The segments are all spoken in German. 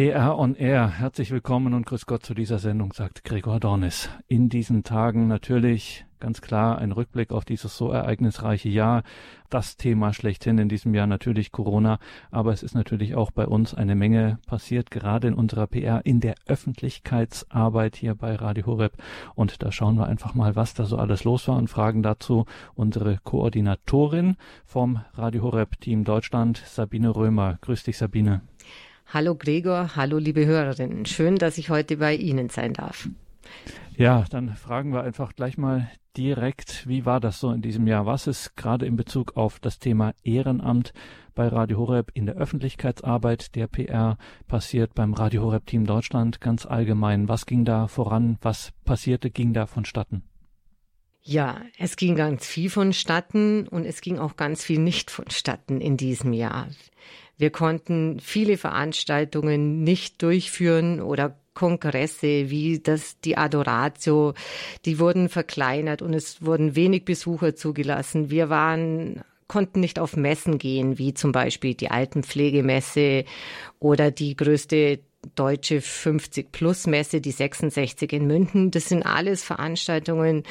PR on Air. Herzlich willkommen und grüß Gott zu dieser Sendung, sagt Gregor Dornis. In diesen Tagen natürlich ganz klar ein Rückblick auf dieses so ereignisreiche Jahr. Das Thema schlechthin in diesem Jahr natürlich Corona, aber es ist natürlich auch bei uns eine Menge passiert, gerade in unserer PR, in der Öffentlichkeitsarbeit hier bei Radio Horeb. Und da schauen wir einfach mal, was da so alles los war und fragen dazu unsere Koordinatorin vom Radio Horeb Team Deutschland, Sabine Römer. Grüß dich, Sabine. Hallo Gregor, hallo liebe Hörerinnen. Schön, dass ich heute bei Ihnen sein darf. Ja, dann fragen wir einfach gleich mal direkt, wie war das so in diesem Jahr? Was ist gerade in Bezug auf das Thema Ehrenamt bei Radio Horeb in der Öffentlichkeitsarbeit der PR passiert beim Radio Horeb Team Deutschland ganz allgemein? Was ging da voran? Was passierte, ging da vonstatten? Ja, es ging ganz viel vonstatten und es ging auch ganz viel nicht vonstatten in diesem Jahr. Wir konnten viele Veranstaltungen nicht durchführen oder Kongresse wie das, die Adoratio, die wurden verkleinert und es wurden wenig Besucher zugelassen. Wir waren konnten nicht auf Messen gehen, wie zum Beispiel die Altenpflegemesse oder die größte Deutsche 50 Plus Messe, die 66 in München. Das sind alles Veranstaltungen,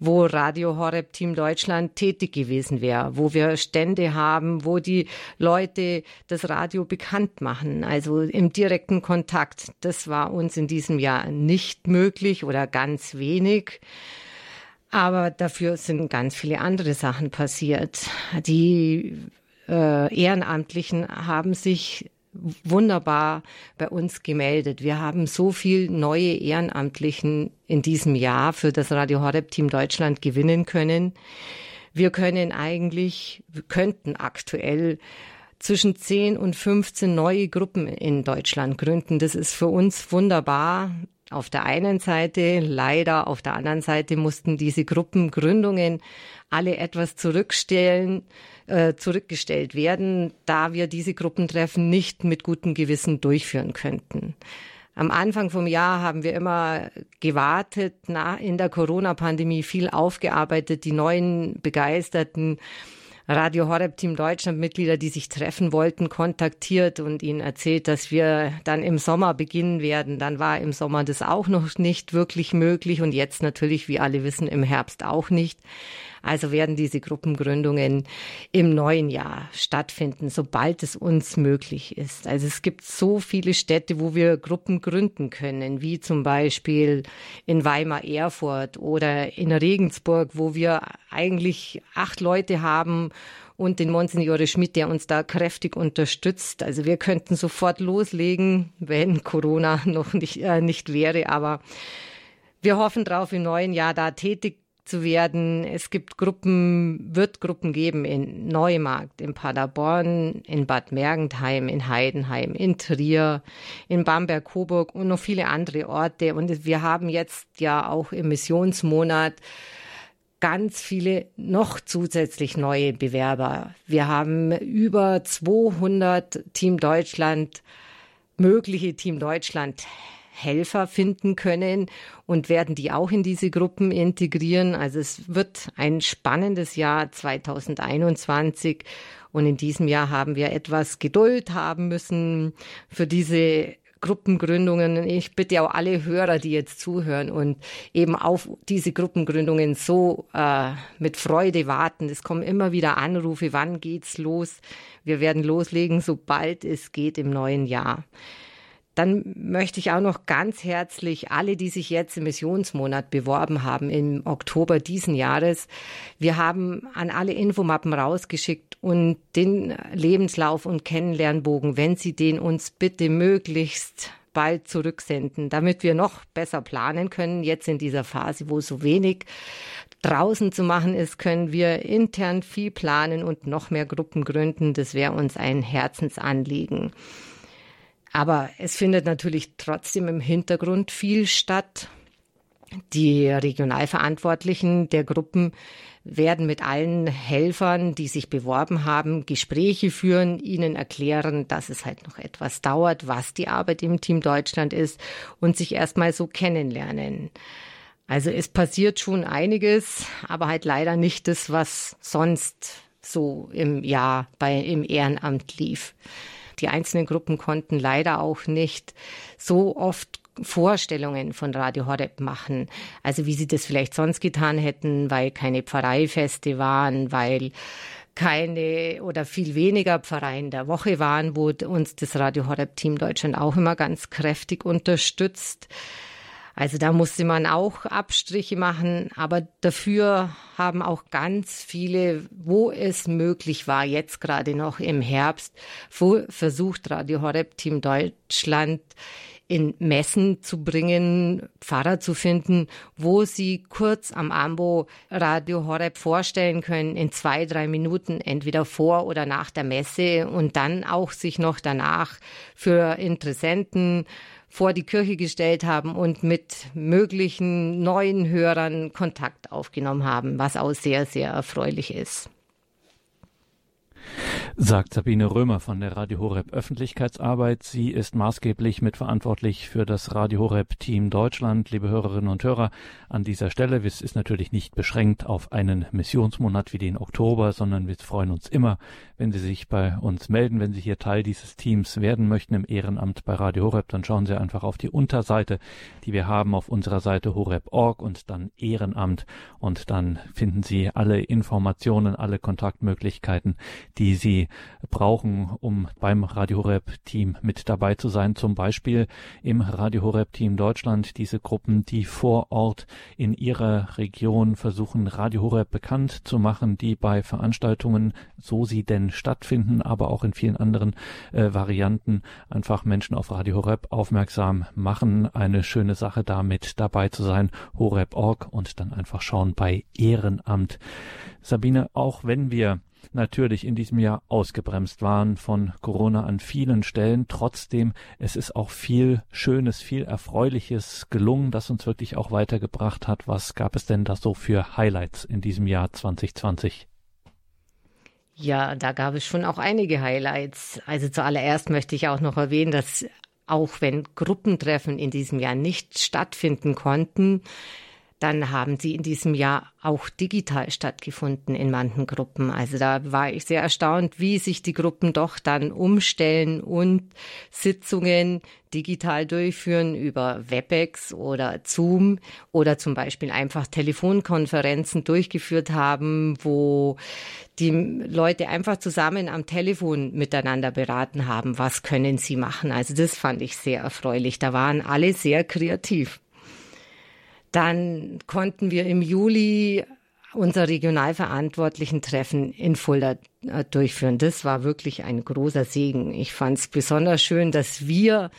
wo Radio Horeb Team Deutschland tätig gewesen wäre, wo wir Stände haben, wo die Leute das Radio bekannt machen, also im direkten Kontakt. Das war uns in diesem Jahr nicht möglich oder ganz wenig. Aber dafür sind ganz viele andere Sachen passiert. Die äh, Ehrenamtlichen haben sich wunderbar bei uns gemeldet. Wir haben so viel neue Ehrenamtlichen in diesem Jahr für das Radio Horeb Team Deutschland gewinnen können. Wir können eigentlich, wir könnten aktuell zwischen 10 und 15 neue Gruppen in Deutschland gründen. Das ist für uns wunderbar. Auf der einen Seite, leider auf der anderen Seite mussten diese Gruppengründungen alle etwas zurückstellen, äh, zurückgestellt werden, da wir diese Gruppentreffen nicht mit gutem Gewissen durchführen könnten. Am Anfang vom Jahr haben wir immer gewartet, na, in der Corona-Pandemie viel aufgearbeitet, die neuen begeisterten Radio Horeb Team Deutschland Mitglieder, die sich treffen wollten, kontaktiert und ihnen erzählt, dass wir dann im Sommer beginnen werden. Dann war im Sommer das auch noch nicht wirklich möglich und jetzt natürlich, wie alle wissen, im Herbst auch nicht. Also werden diese Gruppengründungen im neuen Jahr stattfinden, sobald es uns möglich ist. Also es gibt so viele Städte, wo wir Gruppen gründen können, wie zum Beispiel in Weimar-Erfurt oder in Regensburg, wo wir eigentlich acht Leute haben und den Monsignore Schmidt, der uns da kräftig unterstützt. Also wir könnten sofort loslegen, wenn Corona noch nicht, äh, nicht wäre, aber wir hoffen drauf, im neuen Jahr da tätig zu werden. Es gibt Gruppen, wird Gruppen geben in Neumarkt, in Paderborn, in Bad Mergentheim, in Heidenheim, in Trier, in Bamberg-Coburg und noch viele andere Orte. Und wir haben jetzt ja auch im Missionsmonat ganz viele noch zusätzlich neue Bewerber. Wir haben über 200 Team Deutschland, mögliche Team Deutschland Helfer finden können und werden die auch in diese Gruppen integrieren. Also es wird ein spannendes Jahr 2021 und in diesem Jahr haben wir etwas Geduld haben müssen für diese Gruppengründungen. Ich bitte auch alle Hörer, die jetzt zuhören und eben auf diese Gruppengründungen so äh, mit Freude warten. Es kommen immer wieder Anrufe, wann geht's los? Wir werden loslegen, sobald es geht im neuen Jahr. Dann möchte ich auch noch ganz herzlich alle, die sich jetzt im Missionsmonat beworben haben, im Oktober diesen Jahres. Wir haben an alle Infomappen rausgeschickt und den Lebenslauf und Kennenlernbogen, wenn Sie den uns bitte möglichst bald zurücksenden, damit wir noch besser planen können. Jetzt in dieser Phase, wo so wenig draußen zu machen ist, können wir intern viel planen und noch mehr Gruppen gründen. Das wäre uns ein Herzensanliegen. Aber es findet natürlich trotzdem im Hintergrund viel statt. Die Regionalverantwortlichen der Gruppen werden mit allen Helfern, die sich beworben haben, Gespräche führen, ihnen erklären, dass es halt noch etwas dauert, was die Arbeit im Team Deutschland ist und sich erstmal so kennenlernen. Also es passiert schon einiges, aber halt leider nicht das, was sonst so im Jahr bei, im Ehrenamt lief. Die einzelnen Gruppen konnten leider auch nicht so oft Vorstellungen von Radio Horeb machen. Also wie sie das vielleicht sonst getan hätten, weil keine Pfarreifeste waren, weil keine oder viel weniger Pfarreien der Woche waren, wo uns das Radio Horeb Team Deutschland auch immer ganz kräftig unterstützt. Also da musste man auch Abstriche machen, aber dafür haben auch ganz viele, wo es möglich war, jetzt gerade noch im Herbst, versucht Radio Horeb Team Deutschland in Messen zu bringen, Pfarrer zu finden, wo sie kurz am Ambo Radio Horeb vorstellen können in zwei, drei Minuten, entweder vor oder nach der Messe und dann auch sich noch danach für Interessenten vor die Kirche gestellt haben und mit möglichen neuen Hörern Kontakt aufgenommen haben, was auch sehr, sehr erfreulich ist sagt Sabine Römer von der Radio Horeb Öffentlichkeitsarbeit. Sie ist maßgeblich mitverantwortlich für das Radio Horeb Team Deutschland. Liebe Hörerinnen und Hörer, an dieser Stelle, es ist natürlich nicht beschränkt auf einen Missionsmonat wie den Oktober, sondern wir freuen uns immer, wenn Sie sich bei uns melden, wenn Sie hier Teil dieses Teams werden möchten im Ehrenamt bei Radio Horeb, dann schauen Sie einfach auf die Unterseite, die wir haben auf unserer Seite horeb.org und dann Ehrenamt und dann finden Sie alle Informationen, alle Kontaktmöglichkeiten, die Sie brauchen, um beim Radio Horeb Team mit dabei zu sein. Zum Beispiel im Radio Horeb Team Deutschland diese Gruppen, die vor Ort in ihrer Region versuchen, Radio Horeb bekannt zu machen, die bei Veranstaltungen, so sie denn stattfinden, aber auch in vielen anderen äh, Varianten einfach Menschen auf Radio Horeb aufmerksam machen. Eine schöne Sache damit dabei zu sein. Horeb.org und dann einfach schauen bei Ehrenamt. Sabine, auch wenn wir natürlich in diesem Jahr ausgebremst waren von Corona an vielen Stellen. Trotzdem, es ist auch viel Schönes, viel Erfreuliches gelungen, das uns wirklich auch weitergebracht hat. Was gab es denn da so für Highlights in diesem Jahr 2020? Ja, da gab es schon auch einige Highlights. Also zuallererst möchte ich auch noch erwähnen, dass auch wenn Gruppentreffen in diesem Jahr nicht stattfinden konnten, dann haben sie in diesem Jahr auch digital stattgefunden in manchen Gruppen. Also da war ich sehr erstaunt, wie sich die Gruppen doch dann umstellen und Sitzungen digital durchführen über WebEx oder Zoom oder zum Beispiel einfach Telefonkonferenzen durchgeführt haben, wo die Leute einfach zusammen am Telefon miteinander beraten haben, was können sie machen. Also das fand ich sehr erfreulich. Da waren alle sehr kreativ. Dann konnten wir im Juli unser regionalverantwortlichen Treffen in Fulda äh, durchführen. Das war wirklich ein großer Segen. Ich fand es besonders schön, dass wir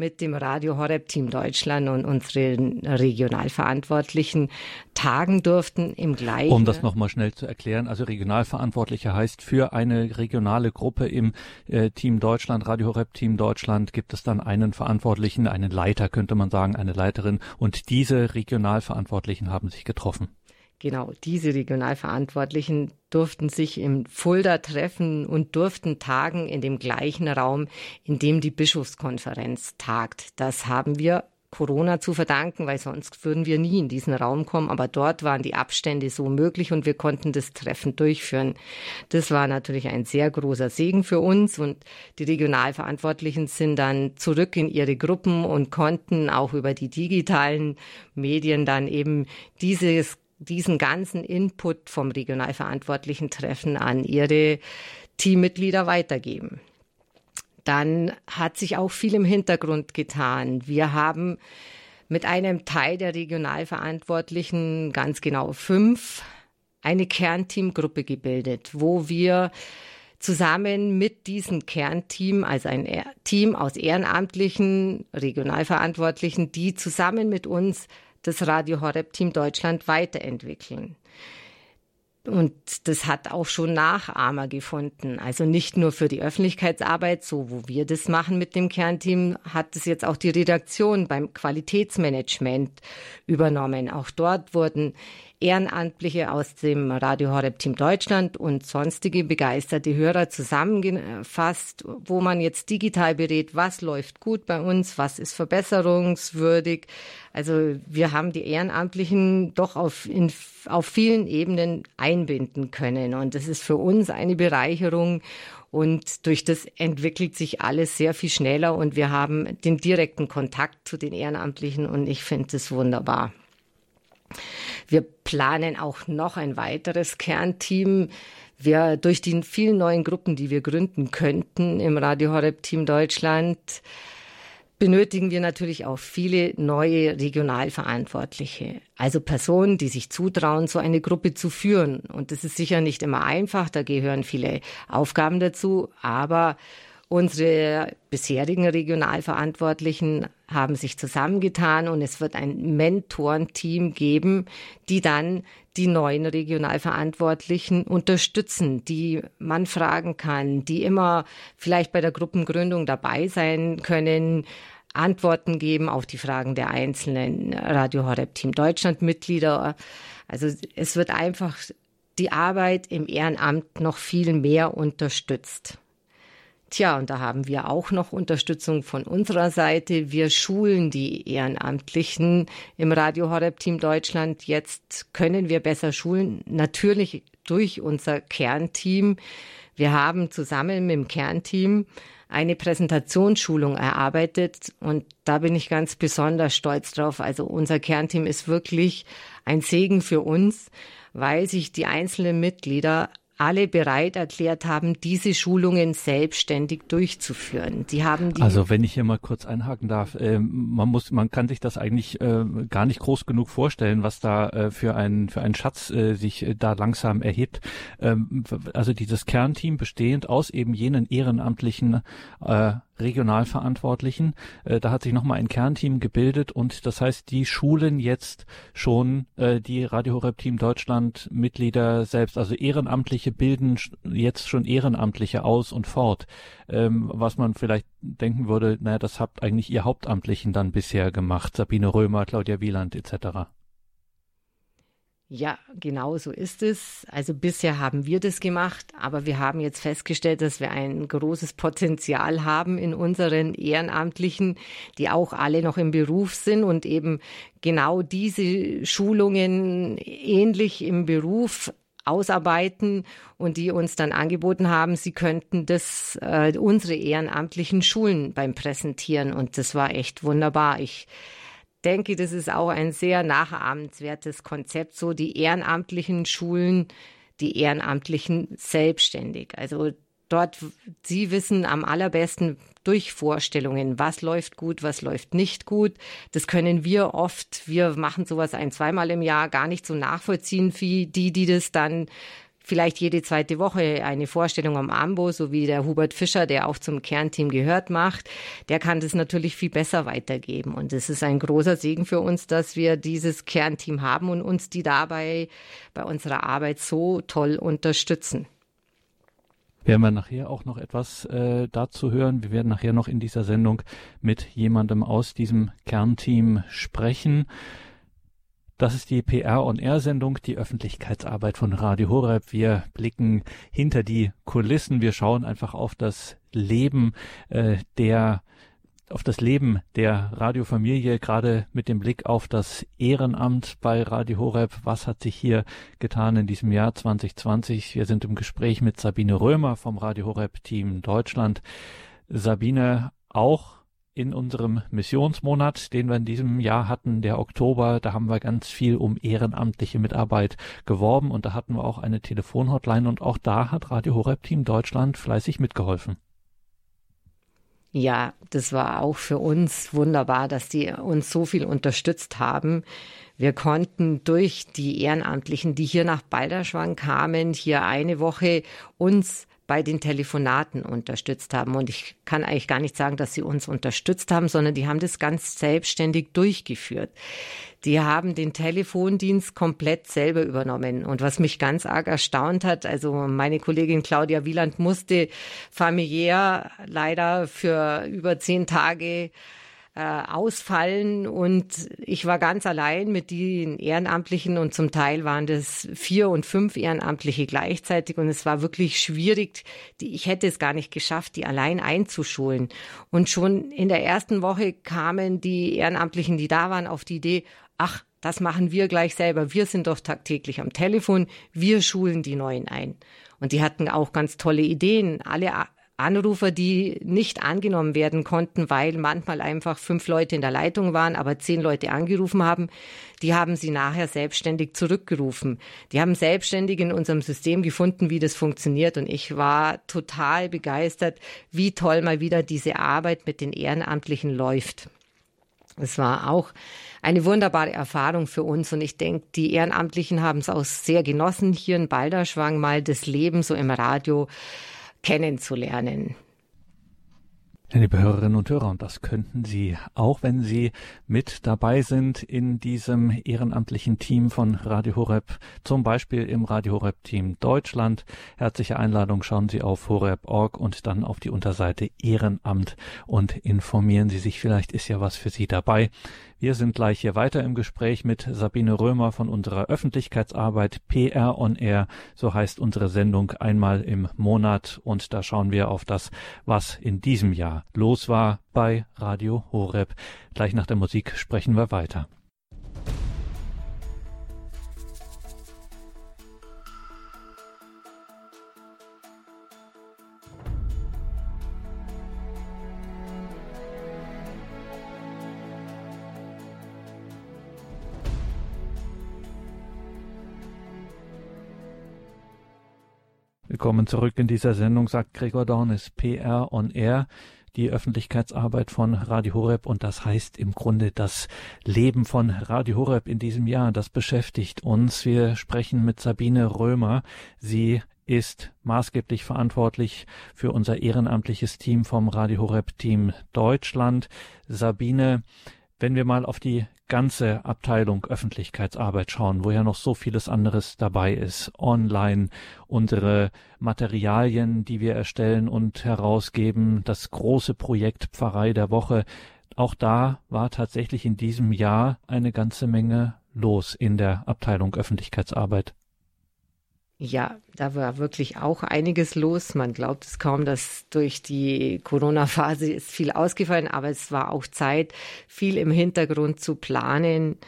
mit dem Radio Horeb Team Deutschland und unseren Regionalverantwortlichen tagen durften im gleichen. Um das nochmal schnell zu erklären, also Regionalverantwortlicher heißt für eine regionale Gruppe im äh, Team Deutschland, Radio Horeb Team Deutschland, gibt es dann einen Verantwortlichen, einen Leiter, könnte man sagen, eine Leiterin und diese Regionalverantwortlichen haben sich getroffen. Genau, diese Regionalverantwortlichen durften sich im Fulda treffen und durften tagen in dem gleichen Raum, in dem die Bischofskonferenz tagt. Das haben wir Corona zu verdanken, weil sonst würden wir nie in diesen Raum kommen. Aber dort waren die Abstände so möglich und wir konnten das Treffen durchführen. Das war natürlich ein sehr großer Segen für uns und die Regionalverantwortlichen sind dann zurück in ihre Gruppen und konnten auch über die digitalen Medien dann eben dieses diesen ganzen Input vom regionalverantwortlichen Treffen an ihre Teammitglieder weitergeben. Dann hat sich auch viel im Hintergrund getan. Wir haben mit einem Teil der Regionalverantwortlichen, ganz genau fünf, eine Kernteamgruppe gebildet, wo wir zusammen mit diesem Kernteam, also ein Team aus ehrenamtlichen Regionalverantwortlichen, die zusammen mit uns das Radio Horeb Team Deutschland weiterentwickeln. Und das hat auch schon Nachahmer gefunden. Also nicht nur für die Öffentlichkeitsarbeit, so wo wir das machen mit dem Kernteam, hat es jetzt auch die Redaktion beim Qualitätsmanagement übernommen. Auch dort wurden Ehrenamtliche aus dem Radio Horeb Team Deutschland und sonstige begeisterte Hörer zusammengefasst, wo man jetzt digital berät, was läuft gut bei uns, was ist verbesserungswürdig. Also wir haben die Ehrenamtlichen doch auf, in, auf vielen Ebenen einbinden können und das ist für uns eine Bereicherung und durch das entwickelt sich alles sehr viel schneller und wir haben den direkten Kontakt zu den Ehrenamtlichen und ich finde das wunderbar. Wir planen auch noch ein weiteres Kernteam. Wir durch die vielen neuen Gruppen, die wir gründen könnten im Radio Horeb Team Deutschland, benötigen wir natürlich auch viele neue Regionalverantwortliche. Also Personen, die sich zutrauen, so eine Gruppe zu führen. Und das ist sicher nicht immer einfach, da gehören viele Aufgaben dazu, aber Unsere bisherigen Regionalverantwortlichen haben sich zusammengetan und es wird ein Mentorenteam geben, die dann die neuen Regionalverantwortlichen unterstützen, die man fragen kann, die immer vielleicht bei der Gruppengründung dabei sein können, Antworten geben auf die Fragen der einzelnen Radio Horeb Team Deutschland Mitglieder. Also es wird einfach die Arbeit im Ehrenamt noch viel mehr unterstützt. Tja, und da haben wir auch noch Unterstützung von unserer Seite. Wir schulen die Ehrenamtlichen im Radio Horeb Team Deutschland. Jetzt können wir besser schulen, natürlich durch unser Kernteam. Wir haben zusammen mit dem Kernteam eine Präsentationsschulung erarbeitet und da bin ich ganz besonders stolz drauf. Also unser Kernteam ist wirklich ein Segen für uns, weil sich die einzelnen Mitglieder alle bereit erklärt haben, diese Schulungen selbstständig durchzuführen. Die haben die also wenn ich hier mal kurz einhaken darf, äh, man muss, man kann sich das eigentlich äh, gar nicht groß genug vorstellen, was da äh, für ein für ein Schatz äh, sich äh, da langsam erhebt. Ähm, also dieses Kernteam bestehend aus eben jenen ehrenamtlichen äh, Regionalverantwortlichen. Äh, da hat sich nochmal ein Kernteam gebildet und das heißt, die schulen jetzt schon äh, die Radio Horeb Team Deutschland Mitglieder selbst, also Ehrenamtliche bilden jetzt schon Ehrenamtliche aus und fort. Ähm, was man vielleicht denken würde, naja, das habt eigentlich ihr Hauptamtlichen dann bisher gemacht, Sabine Römer, Claudia Wieland etc. Ja, genau so ist es. Also bisher haben wir das gemacht, aber wir haben jetzt festgestellt, dass wir ein großes Potenzial haben in unseren Ehrenamtlichen, die auch alle noch im Beruf sind und eben genau diese Schulungen ähnlich im Beruf ausarbeiten und die uns dann angeboten haben, sie könnten das äh, unsere ehrenamtlichen Schulen beim Präsentieren und das war echt wunderbar. Ich denke, das ist auch ein sehr nachahmenswertes Konzept, so die ehrenamtlichen Schulen, die Ehrenamtlichen selbstständig. Also dort, sie wissen am allerbesten durch Vorstellungen, was läuft gut, was läuft nicht gut. Das können wir oft, wir machen sowas ein, zweimal im Jahr gar nicht so nachvollziehen wie die, die das dann vielleicht jede zweite Woche eine Vorstellung am Ambo, so wie der Hubert Fischer, der auch zum Kernteam gehört, macht, der kann das natürlich viel besser weitergeben. Und es ist ein großer Segen für uns, dass wir dieses Kernteam haben und uns die dabei bei unserer Arbeit so toll unterstützen. Werden wir nachher auch noch etwas äh, dazu hören. Wir werden nachher noch in dieser Sendung mit jemandem aus diesem Kernteam sprechen. Das ist die PR on Air Sendung, die Öffentlichkeitsarbeit von Radio Horeb. Wir blicken hinter die Kulissen. Wir schauen einfach auf das Leben äh, der auf das Leben der Radiofamilie, gerade mit dem Blick auf das Ehrenamt bei Radio Horeb. Was hat sich hier getan in diesem Jahr 2020? Wir sind im Gespräch mit Sabine Römer vom Radio Horeb Team Deutschland. Sabine, auch in unserem Missionsmonat, den wir in diesem Jahr hatten, der Oktober, da haben wir ganz viel um ehrenamtliche Mitarbeit geworben und da hatten wir auch eine Telefonhotline und auch da hat Radio Horeb Team Deutschland fleißig mitgeholfen. Ja, das war auch für uns wunderbar, dass die uns so viel unterstützt haben. Wir konnten durch die Ehrenamtlichen, die hier nach Balderschwang kamen, hier eine Woche uns bei den Telefonaten unterstützt haben. Und ich kann eigentlich gar nicht sagen, dass sie uns unterstützt haben, sondern die haben das ganz selbstständig durchgeführt. Die haben den Telefondienst komplett selber übernommen. Und was mich ganz arg erstaunt hat, also meine Kollegin Claudia Wieland musste familiär leider für über zehn Tage äh, ausfallen und ich war ganz allein mit den Ehrenamtlichen und zum Teil waren das vier und fünf Ehrenamtliche gleichzeitig und es war wirklich schwierig. Die, ich hätte es gar nicht geschafft, die allein einzuschulen. Und schon in der ersten Woche kamen die Ehrenamtlichen, die da waren, auf die Idee, ach, das machen wir gleich selber. Wir sind doch tagtäglich am Telefon. Wir schulen die Neuen ein. Und die hatten auch ganz tolle Ideen. Alle Anrufer, die nicht angenommen werden konnten, weil manchmal einfach fünf Leute in der Leitung waren, aber zehn Leute angerufen haben, die haben sie nachher selbstständig zurückgerufen. Die haben selbstständig in unserem System gefunden, wie das funktioniert. Und ich war total begeistert, wie toll mal wieder diese Arbeit mit den Ehrenamtlichen läuft. Es war auch eine wunderbare Erfahrung für uns und ich denke, die Ehrenamtlichen haben es auch sehr genossen, hier in Balderschwang mal das Leben so im Radio kennenzulernen. Liebe Hörerinnen und Hörer, und das könnten Sie auch, wenn Sie mit dabei sind in diesem ehrenamtlichen Team von Radio Horeb, zum Beispiel im Radio Horeb Team Deutschland. Herzliche Einladung, schauen Sie auf horeb.org und dann auf die Unterseite Ehrenamt und informieren Sie sich, vielleicht ist ja was für Sie dabei. Wir sind gleich hier weiter im Gespräch mit Sabine Römer von unserer Öffentlichkeitsarbeit PR on Air. So heißt unsere Sendung einmal im Monat und da schauen wir auf das, was in diesem Jahr los war bei Radio Horeb. Gleich nach der Musik sprechen wir weiter. Willkommen zurück in dieser Sendung, sagt Gregor Dornis, PR on Air, die Öffentlichkeitsarbeit von Radio Horeb und das heißt im Grunde das Leben von Radio Horeb in diesem Jahr. Das beschäftigt uns. Wir sprechen mit Sabine Römer. Sie ist maßgeblich verantwortlich für unser ehrenamtliches Team vom Radio Horeb Team Deutschland. Sabine, wenn wir mal auf die ganze Abteilung Öffentlichkeitsarbeit schauen, wo ja noch so vieles anderes dabei ist, online, unsere Materialien, die wir erstellen und herausgeben, das große Projekt Pfarrei der Woche, auch da war tatsächlich in diesem Jahr eine ganze Menge los in der Abteilung Öffentlichkeitsarbeit. Ja, da war wirklich auch einiges los. Man glaubt es kaum, dass durch die Corona-Phase ist viel ausgefallen, aber es war auch Zeit, viel im Hintergrund zu planen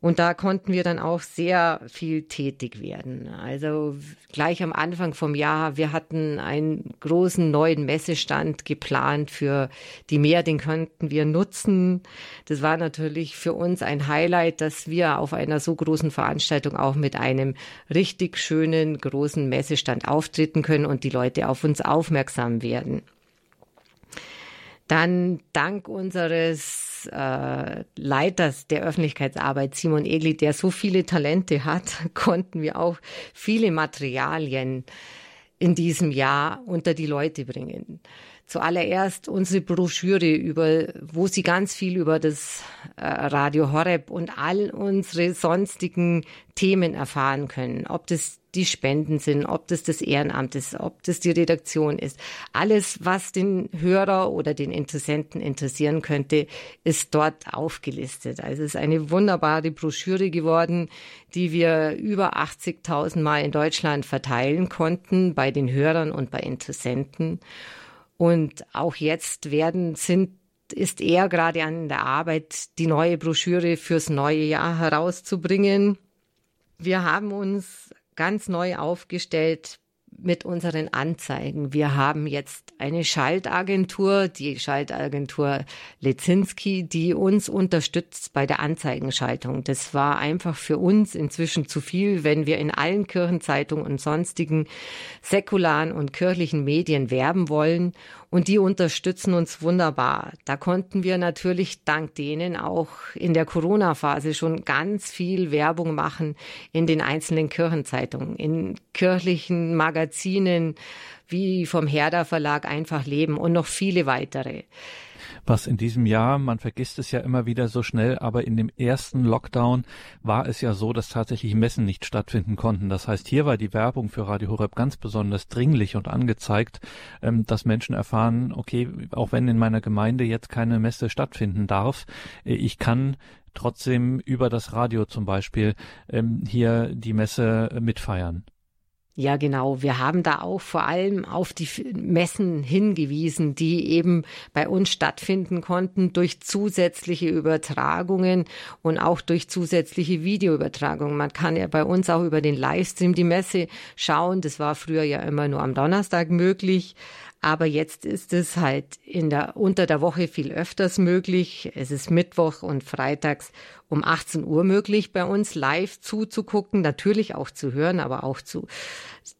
und da konnten wir dann auch sehr viel tätig werden. Also gleich am Anfang vom Jahr, wir hatten einen großen neuen Messestand geplant für die Meer, den könnten wir nutzen. Das war natürlich für uns ein Highlight, dass wir auf einer so großen Veranstaltung auch mit einem richtig schönen großen Messestand auftreten können und die Leute auf uns aufmerksam werden. Dann dank unseres äh, Leiters der Öffentlichkeitsarbeit, Simon Egli, der so viele Talente hat, konnten wir auch viele Materialien in diesem Jahr unter die Leute bringen zuallererst unsere Broschüre über, wo Sie ganz viel über das äh, Radio Horeb und all unsere sonstigen Themen erfahren können. Ob das die Spenden sind, ob das das Ehrenamt ist, ob das die Redaktion ist. Alles, was den Hörer oder den Interessenten interessieren könnte, ist dort aufgelistet. Also es ist eine wunderbare Broschüre geworden, die wir über 80.000 Mal in Deutschland verteilen konnten bei den Hörern und bei Interessenten. Und auch jetzt werden, sind, ist er gerade an der Arbeit, die neue Broschüre fürs neue Jahr herauszubringen. Wir haben uns ganz neu aufgestellt mit unseren Anzeigen. Wir haben jetzt eine Schaltagentur, die Schaltagentur Lezinski, die uns unterstützt bei der Anzeigenschaltung. Das war einfach für uns inzwischen zu viel, wenn wir in allen Kirchenzeitungen und sonstigen säkularen und kirchlichen Medien werben wollen und die unterstützen uns wunderbar. Da konnten wir natürlich dank denen auch in der Corona-Phase schon ganz viel Werbung machen in den einzelnen Kirchenzeitungen, in kirchlichen Magazinen wie vom Herder Verlag Einfach Leben und noch viele weitere. Was in diesem Jahr, man vergisst es ja immer wieder so schnell, aber in dem ersten Lockdown war es ja so, dass tatsächlich Messen nicht stattfinden konnten. Das heißt, hier war die Werbung für Radio Horeb ganz besonders dringlich und angezeigt, ähm, dass Menschen erfahren, okay, auch wenn in meiner Gemeinde jetzt keine Messe stattfinden darf, äh, ich kann trotzdem über das Radio zum Beispiel ähm, hier die Messe mitfeiern. Ja, genau. Wir haben da auch vor allem auf die Messen hingewiesen, die eben bei uns stattfinden konnten durch zusätzliche Übertragungen und auch durch zusätzliche Videoübertragungen. Man kann ja bei uns auch über den Livestream die Messe schauen. Das war früher ja immer nur am Donnerstag möglich. Aber jetzt ist es halt in der, unter der Woche viel öfters möglich. Es ist Mittwoch und Freitags um 18 Uhr möglich, bei uns live zuzugucken, natürlich auch zu hören, aber auch zu,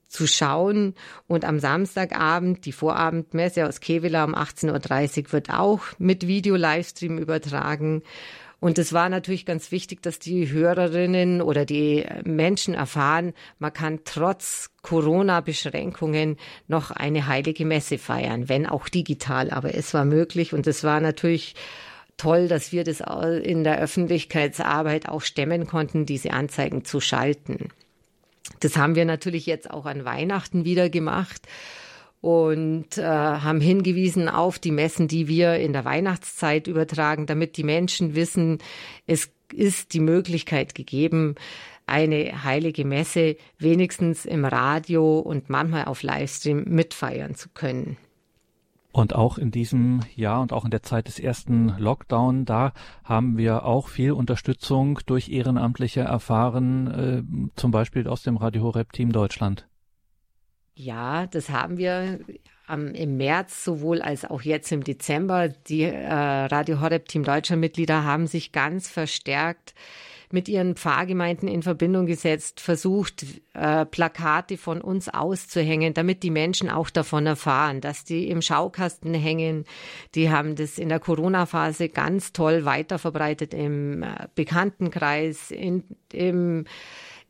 zu schauen. Und am Samstagabend, die Vorabendmesse aus Kevela um 18.30 Uhr wird auch mit Video-Livestream übertragen. Und es war natürlich ganz wichtig, dass die Hörerinnen oder die Menschen erfahren, man kann trotz Corona-Beschränkungen noch eine heilige Messe feiern, wenn auch digital. Aber es war möglich und es war natürlich toll, dass wir das in der Öffentlichkeitsarbeit auch stemmen konnten, diese Anzeigen zu schalten. Das haben wir natürlich jetzt auch an Weihnachten wieder gemacht und äh, haben hingewiesen auf die Messen, die wir in der Weihnachtszeit übertragen, damit die Menschen wissen, es ist die Möglichkeit gegeben, eine heilige Messe wenigstens im Radio und manchmal auf Livestream mitfeiern zu können. Und auch in diesem Jahr und auch in der Zeit des ersten Lockdown, da haben wir auch viel Unterstützung durch Ehrenamtliche erfahren, äh, zum Beispiel aus dem Radio Horeb Team Deutschland. Ja, das haben wir ähm, im März sowohl als auch jetzt im Dezember. Die äh, Radio Horeb Team Deutscher Mitglieder haben sich ganz verstärkt mit ihren Pfarrgemeinden in Verbindung gesetzt, versucht, äh, Plakate von uns auszuhängen, damit die Menschen auch davon erfahren, dass die im Schaukasten hängen. Die haben das in der Corona-Phase ganz toll weiterverbreitet im äh, Bekanntenkreis, in, im,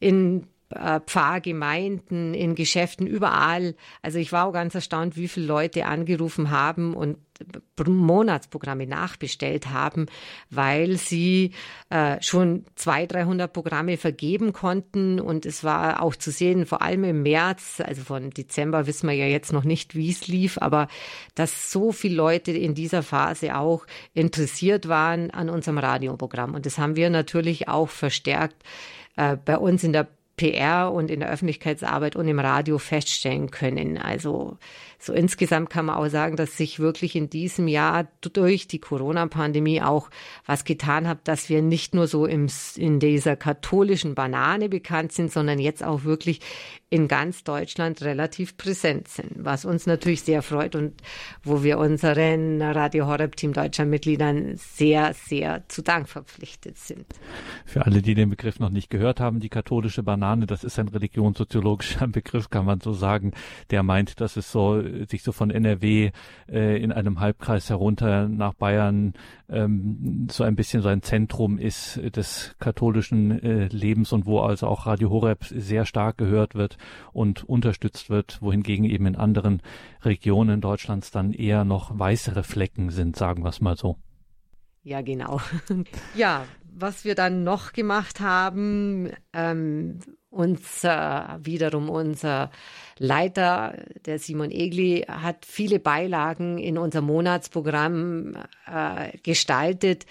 in Pfarrgemeinden, in Geschäften, überall. Also ich war auch ganz erstaunt, wie viele Leute angerufen haben und Monatsprogramme nachbestellt haben, weil sie äh, schon 200, 300 Programme vergeben konnten. Und es war auch zu sehen, vor allem im März, also von Dezember wissen wir ja jetzt noch nicht, wie es lief, aber dass so viele Leute in dieser Phase auch interessiert waren an unserem Radioprogramm. Und das haben wir natürlich auch verstärkt äh, bei uns in der PR und in der Öffentlichkeitsarbeit und im Radio feststellen können. Also so insgesamt kann man auch sagen, dass sich wirklich in diesem Jahr durch die Corona-Pandemie auch was getan hat, dass wir nicht nur so im, in dieser katholischen Banane bekannt sind, sondern jetzt auch wirklich in ganz Deutschland relativ präsent sind, was uns natürlich sehr freut und wo wir unseren Radio Horeb Team deutscher Mitgliedern sehr, sehr zu Dank verpflichtet sind. Für alle, die den Begriff noch nicht gehört haben, die katholische Banane, das ist ein religionssoziologischer Begriff, kann man so sagen, der meint, dass es so sich so von NRW äh, in einem Halbkreis herunter nach Bayern ähm, so ein bisschen so Zentrum ist des katholischen äh, Lebens und wo also auch Radio Horeb sehr stark gehört wird und unterstützt wird, wohingegen eben in anderen Regionen Deutschlands dann eher noch weißere Flecken sind, sagen wir es mal so. Ja, genau. ja, was wir dann noch gemacht haben, ähm, unser, wiederum unser Leiter, der Simon Egli, hat viele Beilagen in unser Monatsprogramm äh, gestaltet,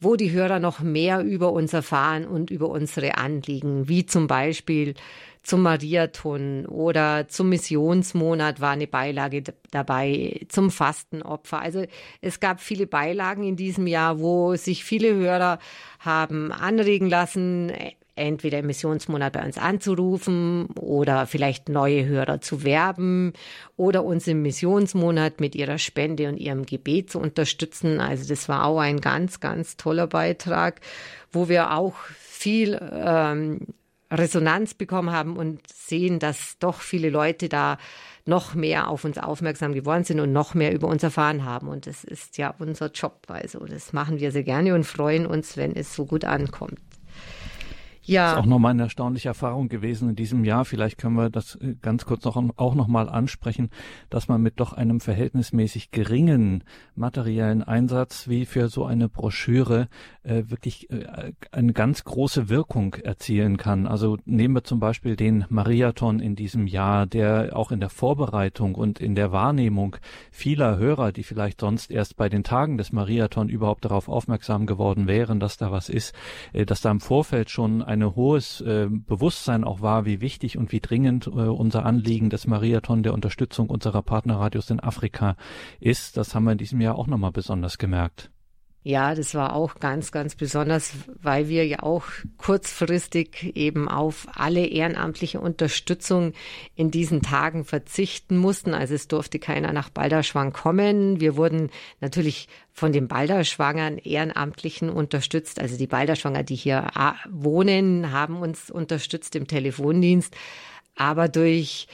wo die Hörer noch mehr über uns erfahren und über unsere Anliegen, wie zum Beispiel zum Mariathon oder zum Missionsmonat war eine Beilage dabei, zum Fastenopfer. Also es gab viele Beilagen in diesem Jahr, wo sich viele Hörer haben anregen lassen, entweder im Missionsmonat bei uns anzurufen oder vielleicht neue Hörer zu werben oder uns im Missionsmonat mit ihrer Spende und ihrem Gebet zu unterstützen. Also das war auch ein ganz, ganz toller Beitrag, wo wir auch viel ähm, Resonanz bekommen haben und sehen, dass doch viele Leute da noch mehr auf uns aufmerksam geworden sind und noch mehr über uns erfahren haben. Und das ist ja unser Job. Also das machen wir sehr gerne und freuen uns, wenn es so gut ankommt. Ja. Das ist auch nochmal eine erstaunliche Erfahrung gewesen in diesem Jahr. Vielleicht können wir das äh, ganz kurz noch, auch nochmal ansprechen, dass man mit doch einem verhältnismäßig geringen materiellen Einsatz wie für so eine Broschüre äh, wirklich äh, eine ganz große Wirkung erzielen kann. Also nehmen wir zum Beispiel den Mariathon in diesem Jahr, der auch in der Vorbereitung und in der Wahrnehmung vieler Hörer, die vielleicht sonst erst bei den Tagen des Mariathon überhaupt darauf aufmerksam geworden wären, dass da was ist, äh, dass da im Vorfeld schon ein ein hohes äh, Bewusstsein auch war, wie wichtig und wie dringend äh, unser Anliegen des Mariathon der Unterstützung unserer Partnerradios in Afrika ist. Das haben wir in diesem Jahr auch nochmal besonders gemerkt. Ja, das war auch ganz, ganz besonders, weil wir ja auch kurzfristig eben auf alle ehrenamtliche Unterstützung in diesen Tagen verzichten mussten. Also es durfte keiner nach Balderschwang kommen. Wir wurden natürlich von den Balderschwangern Ehrenamtlichen unterstützt. Also die Balderschwanger, die hier wohnen, haben uns unterstützt im Telefondienst. Aber durch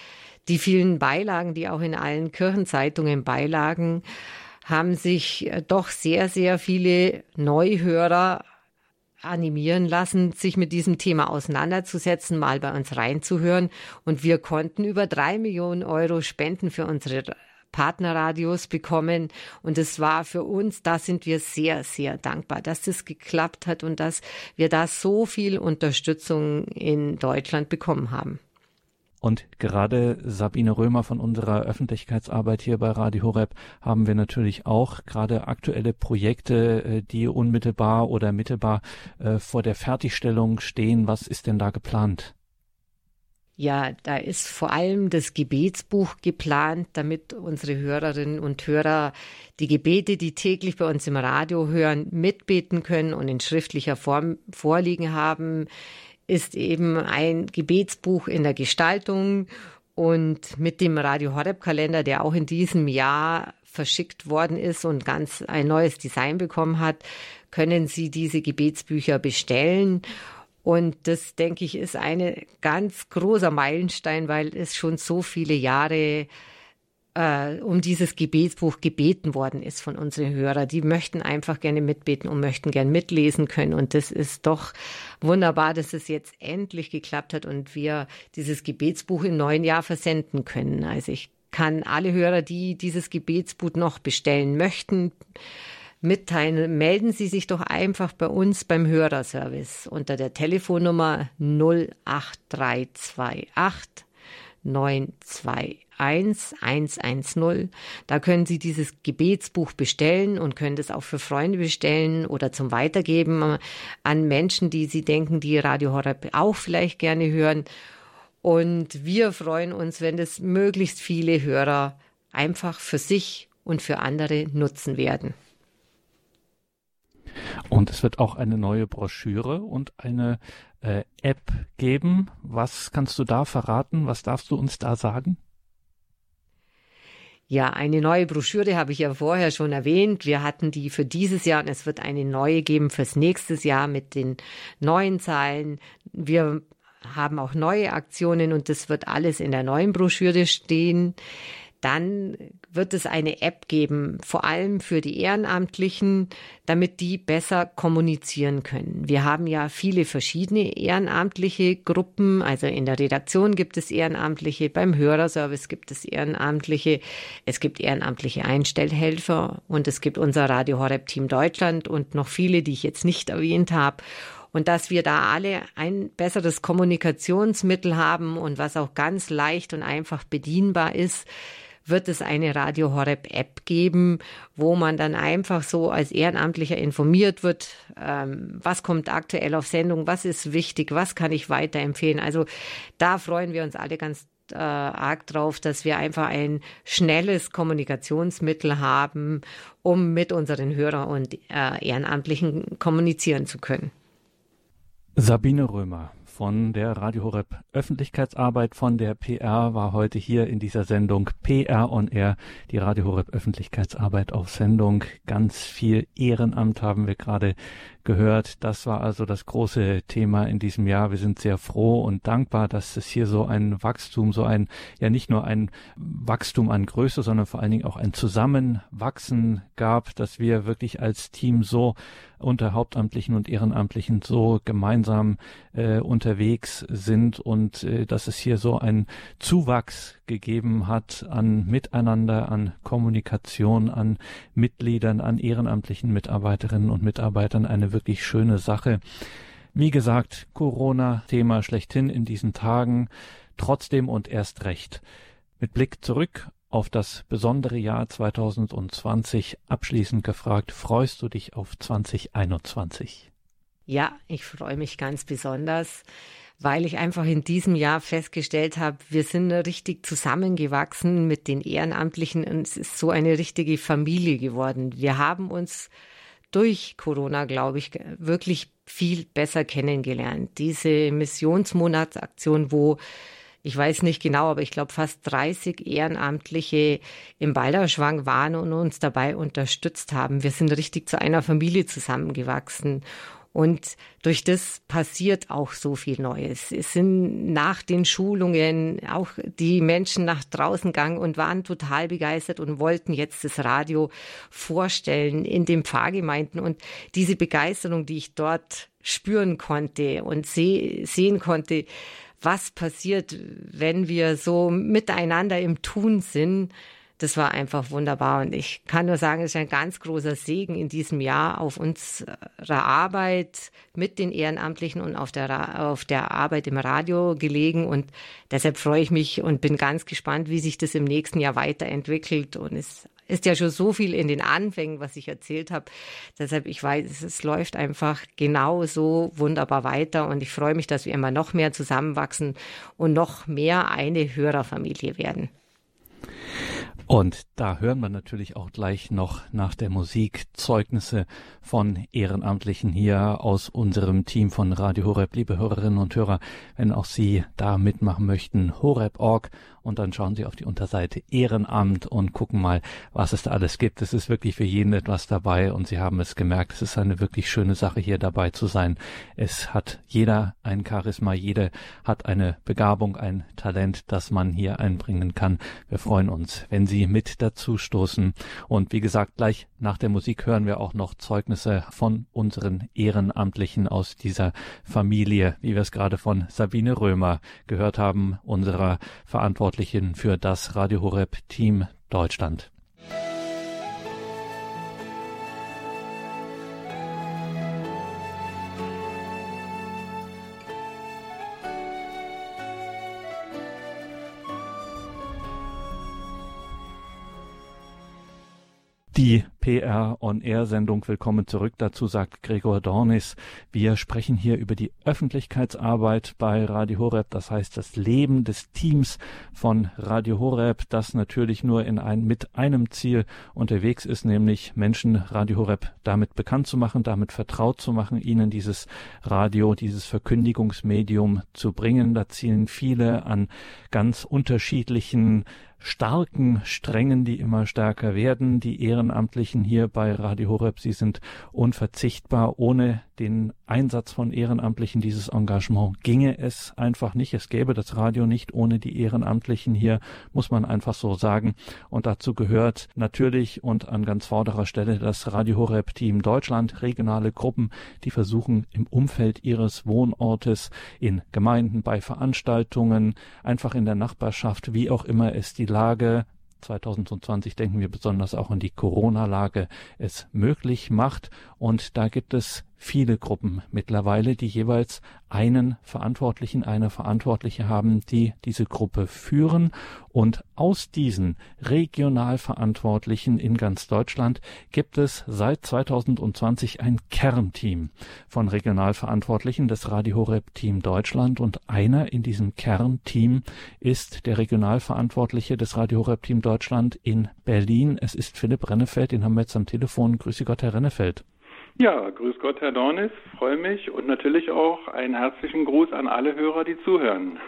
die vielen Beilagen, die auch in allen Kirchenzeitungen beilagen, haben sich äh, doch sehr, sehr viele Neuhörer animieren lassen, sich mit diesem Thema auseinanderzusetzen, mal bei uns reinzuhören. Und wir konnten über drei Millionen Euro Spenden für unsere Partnerradios bekommen. Und es war für uns, da sind wir sehr, sehr dankbar, dass das geklappt hat und dass wir da so viel Unterstützung in Deutschland bekommen haben. Und gerade Sabine Römer von unserer Öffentlichkeitsarbeit hier bei Radio Horeb haben wir natürlich auch gerade aktuelle Projekte, äh, die unmittelbar oder mittelbar äh, vor der Fertigstellung stehen. Was ist denn da geplant? Ja, da ist vor allem das Gebetsbuch geplant, damit unsere Hörerinnen und Hörer die Gebete, die täglich bei uns im Radio hören, mitbeten können und in schriftlicher Form vorliegen haben ist eben ein Gebetsbuch in der Gestaltung und mit dem Radio Horeb Kalender, der auch in diesem Jahr verschickt worden ist und ganz ein neues Design bekommen hat, können Sie diese Gebetsbücher bestellen. Und das, denke ich, ist eine ganz großer Meilenstein, weil es schon so viele Jahre äh, um dieses Gebetsbuch gebeten worden ist von unseren Hörern. Die möchten einfach gerne mitbeten und möchten gern mitlesen können. Und das ist doch wunderbar, dass es jetzt endlich geklappt hat und wir dieses Gebetsbuch im neuen Jahr versenden können. Also ich kann alle Hörer, die dieses Gebetsbuch noch bestellen möchten, mitteilen, melden Sie sich doch einfach bei uns beim Hörerservice unter der Telefonnummer 08328 921 Da können Sie dieses Gebetsbuch bestellen und können das auch für Freunde bestellen oder zum Weitergeben an Menschen, die Sie denken, die Radio Horeb auch vielleicht gerne hören. Und wir freuen uns, wenn das möglichst viele Hörer einfach für sich und für andere nutzen werden. Und es wird auch eine neue Broschüre und eine äh, App geben. Was kannst du da verraten? Was darfst du uns da sagen? Ja, eine neue Broschüre habe ich ja vorher schon erwähnt. Wir hatten die für dieses Jahr und es wird eine neue geben fürs nächste Jahr mit den neuen Zahlen. Wir haben auch neue Aktionen und das wird alles in der neuen Broschüre stehen. Dann wird es eine App geben, vor allem für die Ehrenamtlichen, damit die besser kommunizieren können. Wir haben ja viele verschiedene ehrenamtliche Gruppen. Also in der Redaktion gibt es Ehrenamtliche, beim Hörerservice gibt es Ehrenamtliche, es gibt ehrenamtliche Einstellhelfer und es gibt unser Radio Horeb Team Deutschland und noch viele, die ich jetzt nicht erwähnt habe und dass wir da alle ein besseres Kommunikationsmittel haben und was auch ganz leicht und einfach bedienbar ist, wird es eine Radio Horeb App geben, wo man dann einfach so als Ehrenamtlicher informiert wird, ähm, was kommt aktuell auf Sendung, was ist wichtig, was kann ich weiterempfehlen. Also da freuen wir uns alle ganz äh, arg drauf, dass wir einfach ein schnelles Kommunikationsmittel haben, um mit unseren Hörern und äh, Ehrenamtlichen kommunizieren zu können. Sabine Römer von der Radio Horeb Öffentlichkeitsarbeit von der PR war heute hier in dieser Sendung PR on Air, die Radio Horeb Öffentlichkeitsarbeit auf Sendung. Ganz viel Ehrenamt haben wir gerade gehört. Das war also das große Thema in diesem Jahr. Wir sind sehr froh und dankbar, dass es hier so ein Wachstum, so ein, ja nicht nur ein Wachstum an Größe, sondern vor allen Dingen auch ein Zusammenwachsen gab, dass wir wirklich als Team so unter Hauptamtlichen und Ehrenamtlichen so gemeinsam äh, unterwegs sind und äh, dass es hier so einen Zuwachs gegeben hat an Miteinander, an Kommunikation, an Mitgliedern, an ehrenamtlichen Mitarbeiterinnen und Mitarbeitern eine wirklich schöne Sache. Wie gesagt, Corona-Thema schlechthin in diesen Tagen, trotzdem und erst recht. Mit Blick zurück auf das besondere Jahr 2020 abschließend gefragt, freust du dich auf 2021? Ja, ich freue mich ganz besonders, weil ich einfach in diesem Jahr festgestellt habe, wir sind richtig zusammengewachsen mit den Ehrenamtlichen und es ist so eine richtige Familie geworden. Wir haben uns durch Corona, glaube ich, wirklich viel besser kennengelernt. Diese Missionsmonatsaktion, wo ich weiß nicht genau, aber ich glaube fast 30 Ehrenamtliche im Balderschwang waren und uns dabei unterstützt haben. Wir sind richtig zu einer Familie zusammengewachsen. Und durch das passiert auch so viel Neues. Es sind nach den Schulungen auch die Menschen nach draußen gegangen und waren total begeistert und wollten jetzt das Radio vorstellen in den Pfarrgemeinden. Und diese Begeisterung, die ich dort spüren konnte und seh sehen konnte, was passiert, wenn wir so miteinander im Tun sind. Das war einfach wunderbar und ich kann nur sagen, es ist ein ganz großer Segen in diesem Jahr auf unserer Arbeit mit den Ehrenamtlichen und auf der, auf der Arbeit im Radio gelegen und deshalb freue ich mich und bin ganz gespannt, wie sich das im nächsten Jahr weiterentwickelt und es ist ja schon so viel in den Anfängen, was ich erzählt habe. Deshalb, ich weiß, es läuft einfach genau so wunderbar weiter und ich freue mich, dass wir immer noch mehr zusammenwachsen und noch mehr eine Hörerfamilie werden. Und da hören wir natürlich auch gleich noch nach der Musik Zeugnisse von Ehrenamtlichen hier aus unserem Team von Radio Horeb. Liebe Hörerinnen und Hörer, wenn auch Sie da mitmachen möchten, horeb.org und dann schauen Sie auf die Unterseite Ehrenamt und gucken mal, was es da alles gibt. Es ist wirklich für jeden etwas dabei und Sie haben es gemerkt, es ist eine wirklich schöne Sache, hier dabei zu sein. Es hat jeder ein Charisma, jeder hat eine Begabung, ein Talent, das man hier einbringen kann. Wir freuen uns, wenn Sie mit dazu stoßen. Und wie gesagt, gleich nach der Musik hören wir auch noch Zeugnisse von unseren Ehrenamtlichen aus dieser Familie, wie wir es gerade von Sabine Römer gehört haben, unserer Verantwortlichen Verantwortlichen für das Radio Horeb Team Deutschland. Die PR On Air Sendung Willkommen zurück. Dazu sagt Gregor Dornis. Wir sprechen hier über die Öffentlichkeitsarbeit bei Radio Horeb. Das heißt, das Leben des Teams von Radio Horeb, das natürlich nur in ein, mit einem Ziel unterwegs ist, nämlich Menschen Radio Horeb damit bekannt zu machen, damit vertraut zu machen, ihnen dieses Radio, dieses Verkündigungsmedium zu bringen. Da zielen viele an ganz unterschiedlichen starken Strängen, die immer stärker werden. Die Ehrenamtlichen hier bei Radio Horeb, sie sind unverzichtbar. Ohne den Einsatz von Ehrenamtlichen, dieses Engagement ginge es einfach nicht. Es gäbe das Radio nicht ohne die Ehrenamtlichen hier, muss man einfach so sagen. Und dazu gehört natürlich und an ganz vorderer Stelle das Radio Horeb Team Deutschland, regionale Gruppen, die versuchen im Umfeld ihres Wohnortes, in Gemeinden, bei Veranstaltungen, einfach in der Nachbarschaft, wie auch immer es die Lage 2020 denken wir besonders auch an die Corona-Lage es möglich macht. Und da gibt es viele Gruppen mittlerweile, die jeweils einen Verantwortlichen, eine Verantwortliche haben, die diese Gruppe führen. Und aus diesen regional Verantwortlichen in ganz Deutschland gibt es seit 2020 ein Kernteam von Regionalverantwortlichen des Radio Horeb Team Deutschland. Und einer in diesem Kernteam ist der Regionalverantwortliche des Radio Horeb Team Deutschland in Berlin. Es ist Philipp Rennefeld, den haben wir jetzt am Telefon. Grüße Gott, Herr Rennefeld. Ja, grüß Gott, Herr Dornis, freue mich und natürlich auch einen herzlichen Gruß an alle Hörer, die zuhören.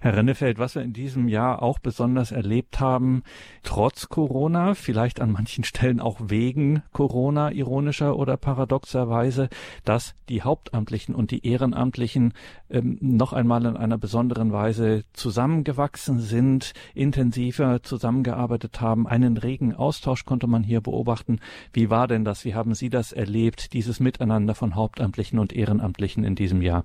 Herr Rennefeld, was wir in diesem Jahr auch besonders erlebt haben, trotz Corona, vielleicht an manchen Stellen auch wegen Corona, ironischer oder paradoxerweise, dass die Hauptamtlichen und die Ehrenamtlichen ähm, noch einmal in einer besonderen Weise zusammengewachsen sind, intensiver zusammengearbeitet haben. Einen regen Austausch konnte man hier beobachten. Wie war denn das? Wie haben Sie das erlebt, dieses Miteinander von Hauptamtlichen und Ehrenamtlichen in diesem Jahr?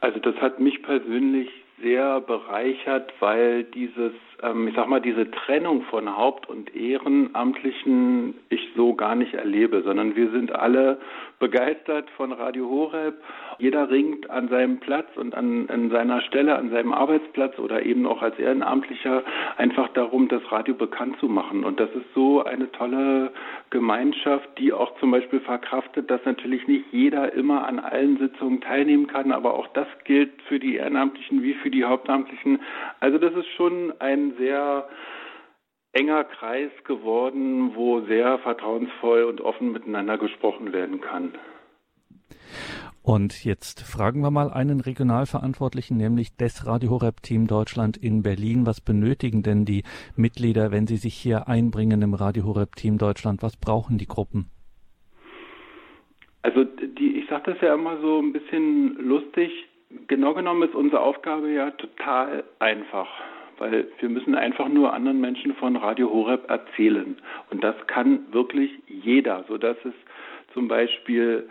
Also das hat mich persönlich sehr bereichert, weil dieses, ähm, ich sag mal, diese Trennung von Haupt- und Ehrenamtlichen ich so gar nicht erlebe, sondern wir sind alle begeistert von Radio Horeb. Jeder ringt an seinem Platz und an, an seiner Stelle, an seinem Arbeitsplatz oder eben auch als Ehrenamtlicher einfach darum, das Radio bekannt zu machen. Und das ist so eine tolle Gemeinschaft, die auch zum Beispiel verkraftet, dass natürlich nicht jeder immer an allen Sitzungen teilnehmen kann, aber auch das gilt für die Ehrenamtlichen wie für die Hauptamtlichen. Also das ist schon ein sehr enger Kreis geworden, wo sehr vertrauensvoll und offen miteinander gesprochen werden kann. Und jetzt fragen wir mal einen Regionalverantwortlichen, nämlich des Radio Horeb Team Deutschland in Berlin. Was benötigen denn die Mitglieder, wenn sie sich hier einbringen im Radio Horeb Team Deutschland? Was brauchen die Gruppen? Also die, ich sage das ja immer so ein bisschen lustig. Genau genommen ist unsere Aufgabe ja total einfach weil wir müssen einfach nur anderen Menschen von Radio Horeb erzählen. Und das kann wirklich jeder, sodass es zum Beispiel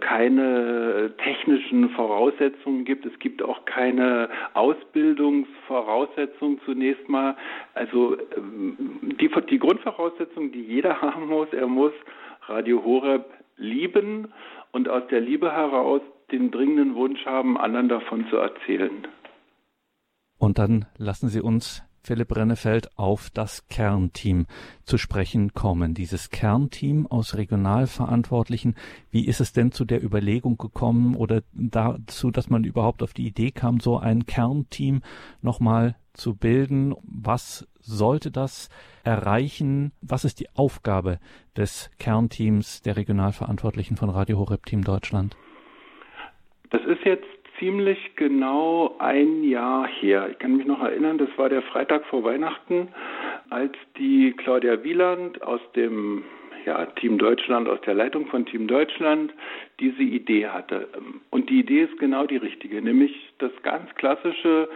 keine technischen Voraussetzungen gibt. Es gibt auch keine Ausbildungsvoraussetzungen zunächst mal. Also ähm, die, die Grundvoraussetzung, die jeder haben muss, er muss Radio Horeb lieben und aus der Liebe heraus den dringenden Wunsch haben, anderen davon zu erzählen. Und dann lassen Sie uns, Philipp Rennefeld, auf das Kernteam zu sprechen kommen. Dieses Kernteam aus Regionalverantwortlichen, wie ist es denn zu der Überlegung gekommen oder dazu, dass man überhaupt auf die Idee kam, so ein Kernteam nochmal zu bilden? Was sollte das erreichen? Was ist die Aufgabe des Kernteams der Regionalverantwortlichen von Radio Horeb Team Deutschland? Das ist jetzt ziemlich genau ein Jahr her. Ich kann mich noch erinnern, das war der Freitag vor Weihnachten, als die Claudia Wieland aus dem ja, Team Deutschland, aus der Leitung von Team Deutschland diese Idee hatte. Und die Idee ist genau die richtige, nämlich das ganz klassische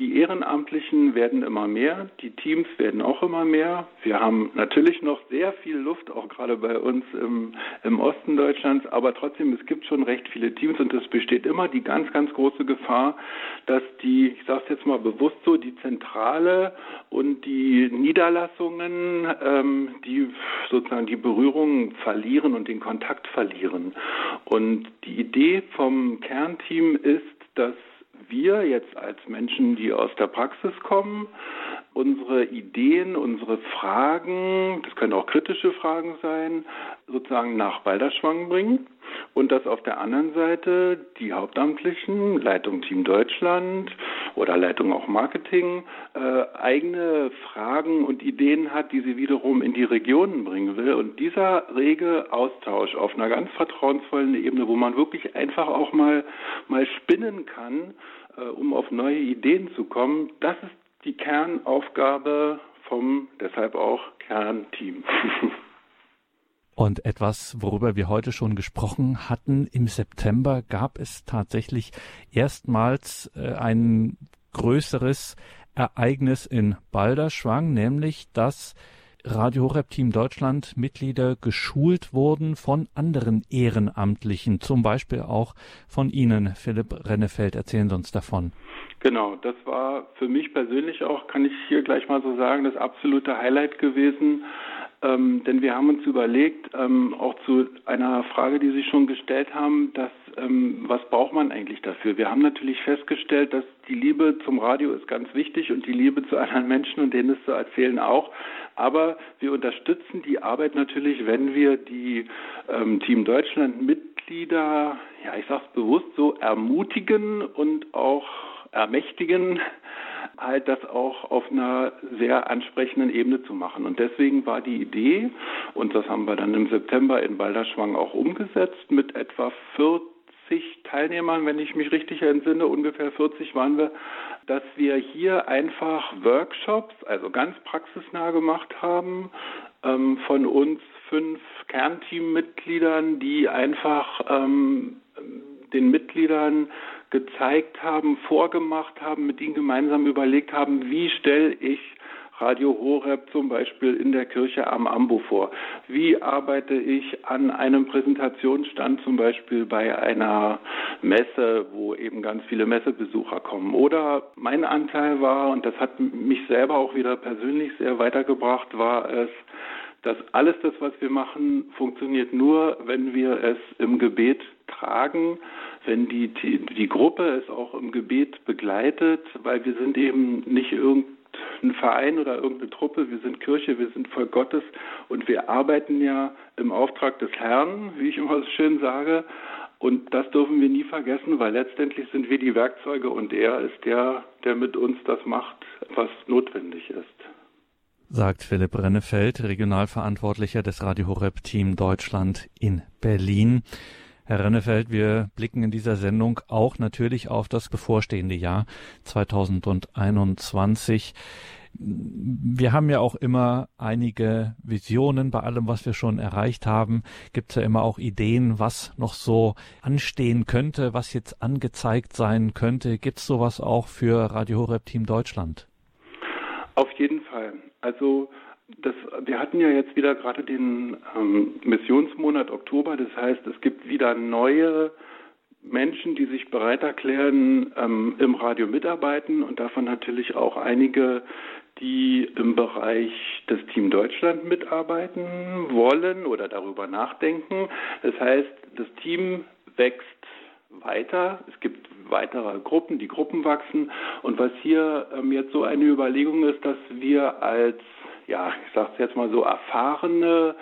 die Ehrenamtlichen werden immer mehr, die Teams werden auch immer mehr. Wir haben natürlich noch sehr viel Luft, auch gerade bei uns im, im Osten Deutschlands, aber trotzdem, es gibt schon recht viele Teams und es besteht immer die ganz, ganz große Gefahr, dass die, ich sage es jetzt mal bewusst so, die Zentrale und die Niederlassungen, ähm, die sozusagen die Berührung verlieren und den Kontakt verlieren. Und die Idee vom Kernteam ist, dass wir jetzt als Menschen, die aus der Praxis kommen, unsere Ideen, unsere Fragen, das können auch kritische Fragen sein, sozusagen nach Balderschwang bringen und dass auf der anderen Seite die Hauptamtlichen, Leitung Team Deutschland oder Leitung auch Marketing, äh, eigene Fragen und Ideen hat, die sie wiederum in die Regionen bringen will. Und dieser rege Austausch auf einer ganz vertrauensvollen Ebene, wo man wirklich einfach auch mal, mal spinnen kann, äh, um auf neue Ideen zu kommen, das ist die Kernaufgabe vom deshalb auch Kernteam. Und etwas, worüber wir heute schon gesprochen hatten, im September gab es tatsächlich erstmals äh, ein größeres Ereignis in Balderschwang, nämlich dass Radio Horeb Team Deutschland Mitglieder geschult wurden von anderen Ehrenamtlichen, zum Beispiel auch von Ihnen, Philipp Rennefeld. Erzählen Sie uns davon. Genau, das war für mich persönlich auch, kann ich hier gleich mal so sagen, das absolute Highlight gewesen. Ähm, denn wir haben uns überlegt, ähm, auch zu einer Frage, die Sie schon gestellt haben, dass ähm, was braucht man eigentlich dafür? Wir haben natürlich festgestellt, dass die Liebe zum Radio ist ganz wichtig und die Liebe zu anderen Menschen und denen es zu erzählen auch. Aber wir unterstützen die Arbeit natürlich, wenn wir die ähm, Team Deutschland Mitglieder, ja, ich sage es bewusst so, ermutigen und auch ermächtigen, halt das auch auf einer sehr ansprechenden Ebene zu machen. Und deswegen war die Idee, und das haben wir dann im September in Balderschwang auch umgesetzt, mit etwa 40 Teilnehmern, wenn ich mich richtig entsinne, ungefähr 40 waren wir, dass wir hier einfach Workshops, also ganz praxisnah gemacht haben, ähm, von uns fünf Kernteammitgliedern, die einfach ähm, den Mitgliedern gezeigt haben, vorgemacht haben, mit ihnen gemeinsam überlegt haben, wie stelle ich Radio Horeb zum Beispiel in der Kirche am Ambo vor? Wie arbeite ich an einem Präsentationsstand zum Beispiel bei einer Messe, wo eben ganz viele Messebesucher kommen? Oder mein Anteil war, und das hat mich selber auch wieder persönlich sehr weitergebracht, war es, dass alles das, was wir machen, funktioniert nur, wenn wir es im Gebet tragen, wenn die, die, die Gruppe es auch im Gebet begleitet, weil wir sind eben nicht irgendein Verein oder irgendeine Truppe, wir sind Kirche, wir sind Volk Gottes und wir arbeiten ja im Auftrag des Herrn, wie ich immer so schön sage. Und das dürfen wir nie vergessen, weil letztendlich sind wir die Werkzeuge und er ist der, der mit uns das macht, was notwendig ist sagt Philipp Rennefeld, Regionalverantwortlicher des Radio Horeb Team Deutschland in Berlin. Herr Rennefeld, wir blicken in dieser Sendung auch natürlich auf das bevorstehende Jahr 2021. Wir haben ja auch immer einige Visionen bei allem, was wir schon erreicht haben. Gibt es ja immer auch Ideen, was noch so anstehen könnte, was jetzt angezeigt sein könnte. Gibt es sowas auch für Radio Horeb Team Deutschland? Auf jeden Fall. Also das, wir hatten ja jetzt wieder gerade den ähm, Missionsmonat Oktober. Das heißt, es gibt wieder neue Menschen, die sich bereit erklären, ähm, im Radio mitarbeiten und davon natürlich auch einige, die im Bereich des Team Deutschland mitarbeiten wollen oder darüber nachdenken. Das heißt, das Team wächst weiter. Es gibt weitere Gruppen, die Gruppen wachsen. Und was hier ähm, jetzt so eine Überlegung ist, dass wir als, ja, ich sage es jetzt mal so, erfahrene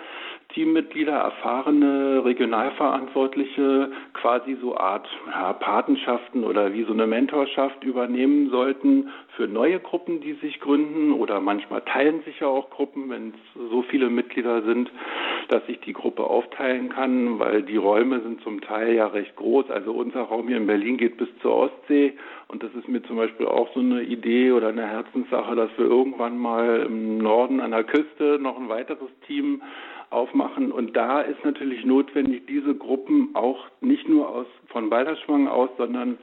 Teammitglieder, erfahrene Regionalverantwortliche quasi so Art ja, Patenschaften oder wie so eine Mentorschaft übernehmen sollten für neue Gruppen, die sich gründen oder manchmal teilen sich ja auch Gruppen, wenn es so viele Mitglieder sind, dass sich die Gruppe aufteilen kann, weil die Räume sind zum Teil ja recht groß. Also unser Raum hier in Berlin geht bis zur Ostsee und das ist mir zum Beispiel auch so eine Idee oder eine Herzenssache, dass wir irgendwann mal im Norden an der Küste noch ein weiteres Team aufmachen. Und da ist natürlich notwendig, diese Gruppen auch nicht nur aus von Balderschwang aus, sondern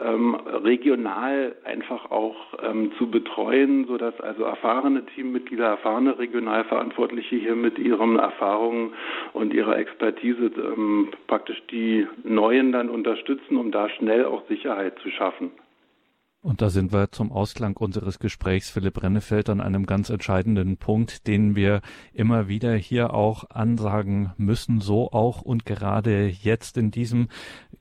ähm, regional einfach auch ähm, zu betreuen, sodass also erfahrene Teammitglieder, erfahrene Regionalverantwortliche hier mit ihren Erfahrungen und ihrer Expertise ähm, praktisch die Neuen dann unterstützen, um da schnell auch Sicherheit zu schaffen. Und da sind wir zum Ausklang unseres Gesprächs, Philipp Rennefeld, an einem ganz entscheidenden Punkt, den wir immer wieder hier auch ansagen müssen, so auch und gerade jetzt in diesem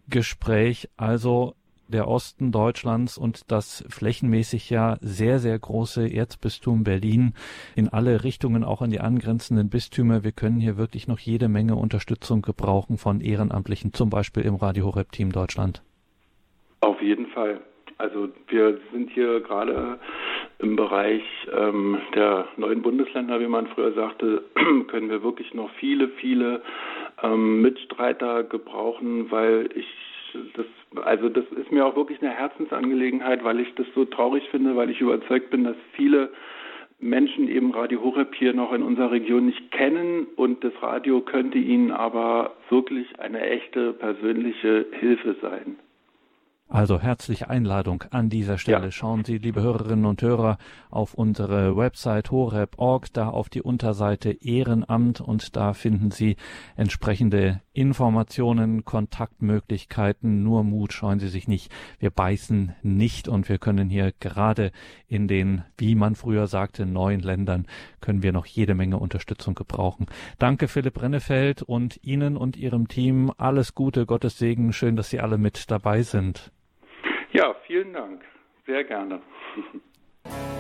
Gespräch. Also der Osten Deutschlands und das flächenmäßig ja sehr, sehr große Erzbistum Berlin in alle Richtungen, auch an die angrenzenden Bistümer. Wir können hier wirklich noch jede Menge Unterstützung gebrauchen von Ehrenamtlichen, zum Beispiel im Radio Horeb Team Deutschland. Auf jeden Fall. Also wir sind hier gerade im Bereich ähm, der neuen Bundesländer, wie man früher sagte, können wir wirklich noch viele, viele ähm, Mitstreiter gebrauchen, weil ich das, also das ist mir auch wirklich eine Herzensangelegenheit, weil ich das so traurig finde, weil ich überzeugt bin, dass viele Menschen eben Radio Horeb hier noch in unserer Region nicht kennen und das Radio könnte ihnen aber wirklich eine echte persönliche Hilfe sein. Also herzliche Einladung an dieser Stelle. Ja. Schauen Sie, liebe Hörerinnen und Hörer, auf unsere Website horeb.org, da auf die Unterseite Ehrenamt und da finden Sie entsprechende Informationen, Kontaktmöglichkeiten. Nur Mut, scheuen Sie sich nicht. Wir beißen nicht und wir können hier gerade in den, wie man früher sagte, neuen Ländern, können wir noch jede Menge Unterstützung gebrauchen. Danke Philipp Rennefeld und Ihnen und Ihrem Team alles Gute, Gottes Segen. Schön, dass Sie alle mit dabei sind. Ja, vielen Dank. Sehr gerne.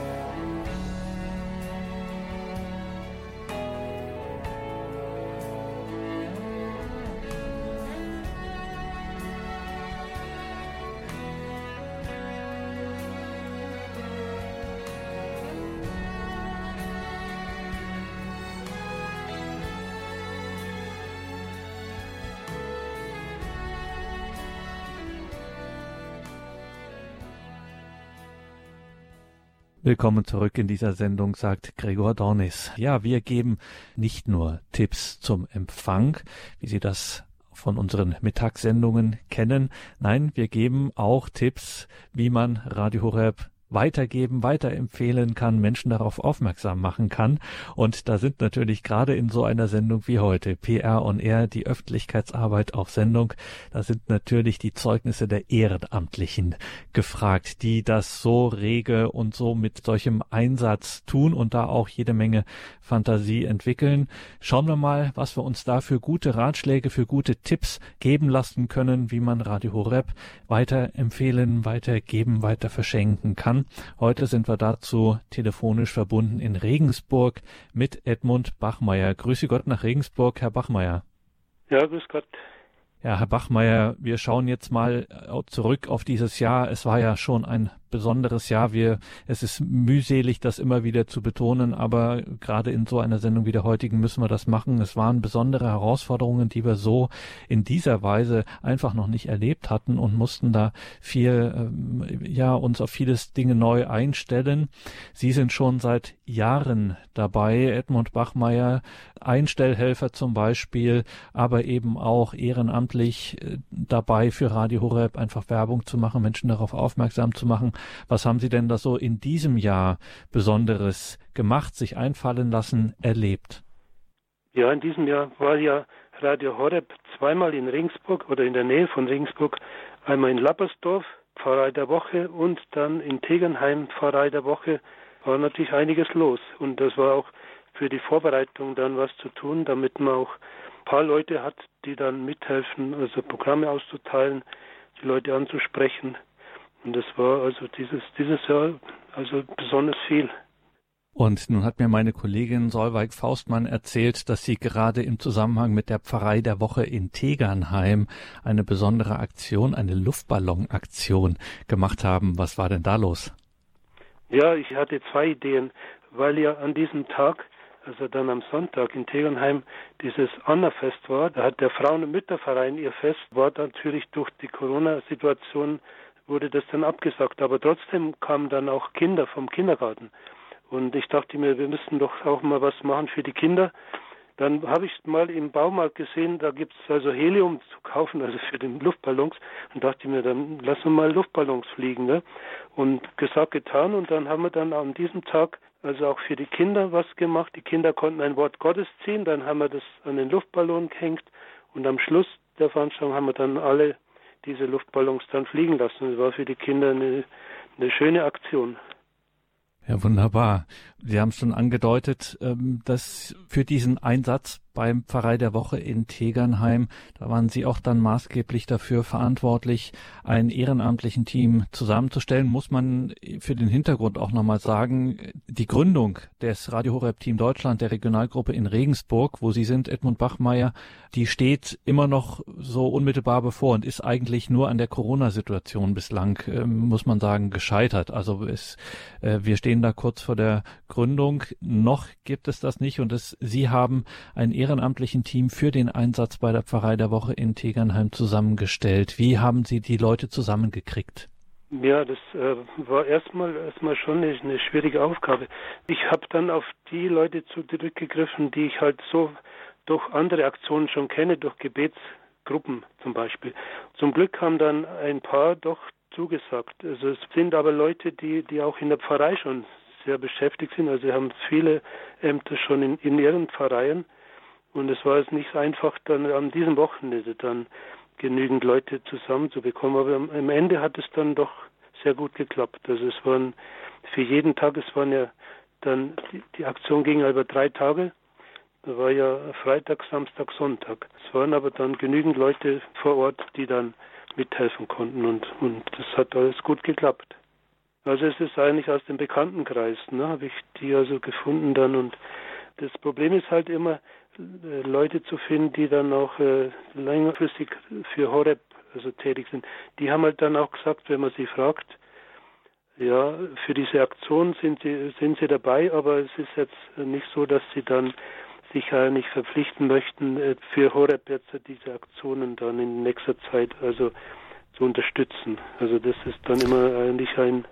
Willkommen zurück in dieser Sendung, sagt Gregor Dornis. Ja, wir geben nicht nur Tipps zum Empfang, wie Sie das von unseren Mittagssendungen kennen. Nein, wir geben auch Tipps, wie man Radio Horeb weitergeben, weiterempfehlen kann, Menschen darauf aufmerksam machen kann. Und da sind natürlich gerade in so einer Sendung wie heute, PR on Air, die Öffentlichkeitsarbeit auf Sendung, da sind natürlich die Zeugnisse der Ehrenamtlichen gefragt, die das so rege und so mit solchem Einsatz tun und da auch jede Menge Fantasie entwickeln. Schauen wir mal, was wir uns da für gute Ratschläge, für gute Tipps geben lassen können, wie man Radio Horeb weiterempfehlen, weitergeben, weiter verschenken kann. Heute sind wir dazu telefonisch verbunden in Regensburg mit Edmund Bachmeier. Grüße Gott nach Regensburg, Herr Bachmeier. Ja, grüß Gott. Ja, Herr Bachmeier, wir schauen jetzt mal zurück auf dieses Jahr. Es war ja schon ein besonderes Jahr. Wir, es ist mühselig, das immer wieder zu betonen, aber gerade in so einer Sendung wie der heutigen müssen wir das machen. Es waren besondere Herausforderungen, die wir so in dieser Weise einfach noch nicht erlebt hatten und mussten da viel, ähm, ja, uns auf vieles Dinge neu einstellen. Sie sind schon seit Jahren dabei, Edmund Bachmeier, Einstellhelfer zum Beispiel, aber eben auch ehrenamtlich äh, dabei für Radio Horeb einfach Werbung zu machen, Menschen darauf aufmerksam zu machen. Was haben Sie denn da so in diesem Jahr Besonderes gemacht, sich einfallen lassen, erlebt? Ja, in diesem Jahr war ja Radio Horeb zweimal in Regensburg oder in der Nähe von Regensburg, einmal in Lappersdorf, Pfarrei der Woche und dann in Tegernheim, Pfarrei der Woche, war natürlich einiges los. Und das war auch für die Vorbereitung dann was zu tun, damit man auch ein paar Leute hat, die dann mithelfen, also Programme auszuteilen, die Leute anzusprechen. Und das war also dieses, dieses Jahr also besonders viel. Und nun hat mir meine Kollegin Solveig Faustmann erzählt, dass Sie gerade im Zusammenhang mit der Pfarrei der Woche in Tegernheim eine besondere Aktion, eine Luftballonaktion gemacht haben. Was war denn da los? Ja, ich hatte zwei Ideen, weil ja an diesem Tag, also dann am Sonntag in Tegernheim, dieses Annafest war. Da hat der Frauen- und Mütterverein ihr Fest, war natürlich durch die Corona-Situation wurde das dann abgesagt. Aber trotzdem kamen dann auch Kinder vom Kindergarten. Und ich dachte mir, wir müssen doch auch mal was machen für die Kinder. Dann habe ich mal im Baumarkt gesehen, da gibt es also Helium zu kaufen, also für den Luftballons. Und dachte mir, dann lassen wir mal Luftballons fliegen. Ne? Und gesagt, getan. Und dann haben wir dann an diesem Tag also auch für die Kinder was gemacht. Die Kinder konnten ein Wort Gottes ziehen. Dann haben wir das an den Luftballon gehängt. Und am Schluss der Veranstaltung haben wir dann alle diese Luftballons dann fliegen lassen. Das war für die Kinder eine, eine schöne Aktion. Ja, wunderbar. Sie haben es schon angedeutet, ähm, dass für diesen Einsatz beim Pfarrei der Woche in Tegernheim. Da waren Sie auch dann maßgeblich dafür verantwortlich, ein ehrenamtlichen Team zusammenzustellen. Muss man für den Hintergrund auch nochmal sagen, die Gründung des Radio Horeb Team Deutschland, der Regionalgruppe in Regensburg, wo Sie sind, Edmund Bachmeier, die steht immer noch so unmittelbar bevor und ist eigentlich nur an der Corona-Situation bislang, äh, muss man sagen, gescheitert. Also es, äh, wir stehen da kurz vor der Gründung. Noch gibt es das nicht und es, Sie haben ein Ehren ehrenamtlichen Team für den Einsatz bei der Pfarrei der Woche in Tegernheim zusammengestellt. Wie haben Sie die Leute zusammengekriegt? Ja, das äh, war erstmal erstmal schon eine, eine schwierige Aufgabe. Ich habe dann auf die Leute zurückgegriffen, die ich halt so durch andere Aktionen schon kenne, durch Gebetsgruppen zum Beispiel. Zum Glück haben dann ein paar doch zugesagt. Also es sind aber Leute, die, die auch in der Pfarrei schon sehr beschäftigt sind. Also sie haben viele Ämter schon in, in ihren Pfarreien. Und es war es nicht einfach, dann an diesem Wochenende dann genügend Leute zusammenzubekommen. Aber am Ende hat es dann doch sehr gut geklappt. Also es waren für jeden Tag, es waren ja dann, die, die Aktion ging über drei Tage. Da war ja Freitag, Samstag, Sonntag. Es waren aber dann genügend Leute vor Ort, die dann mithelfen konnten und, und das hat alles gut geklappt. Also es ist eigentlich aus dem Bekanntenkreis, ne, habe ich die also gefunden dann und das Problem ist halt immer, äh, Leute zu finden, die dann auch äh, längerfristig für Horeb also tätig sind. Die haben halt dann auch gesagt, wenn man sie fragt, ja, für diese Aktion sind sie, sind sie dabei, aber es ist jetzt nicht so, dass sie dann sich eigentlich verpflichten möchten, äh, für Horeb jetzt diese Aktionen dann in nächster Zeit also zu unterstützen. Also das ist dann immer eigentlich ein,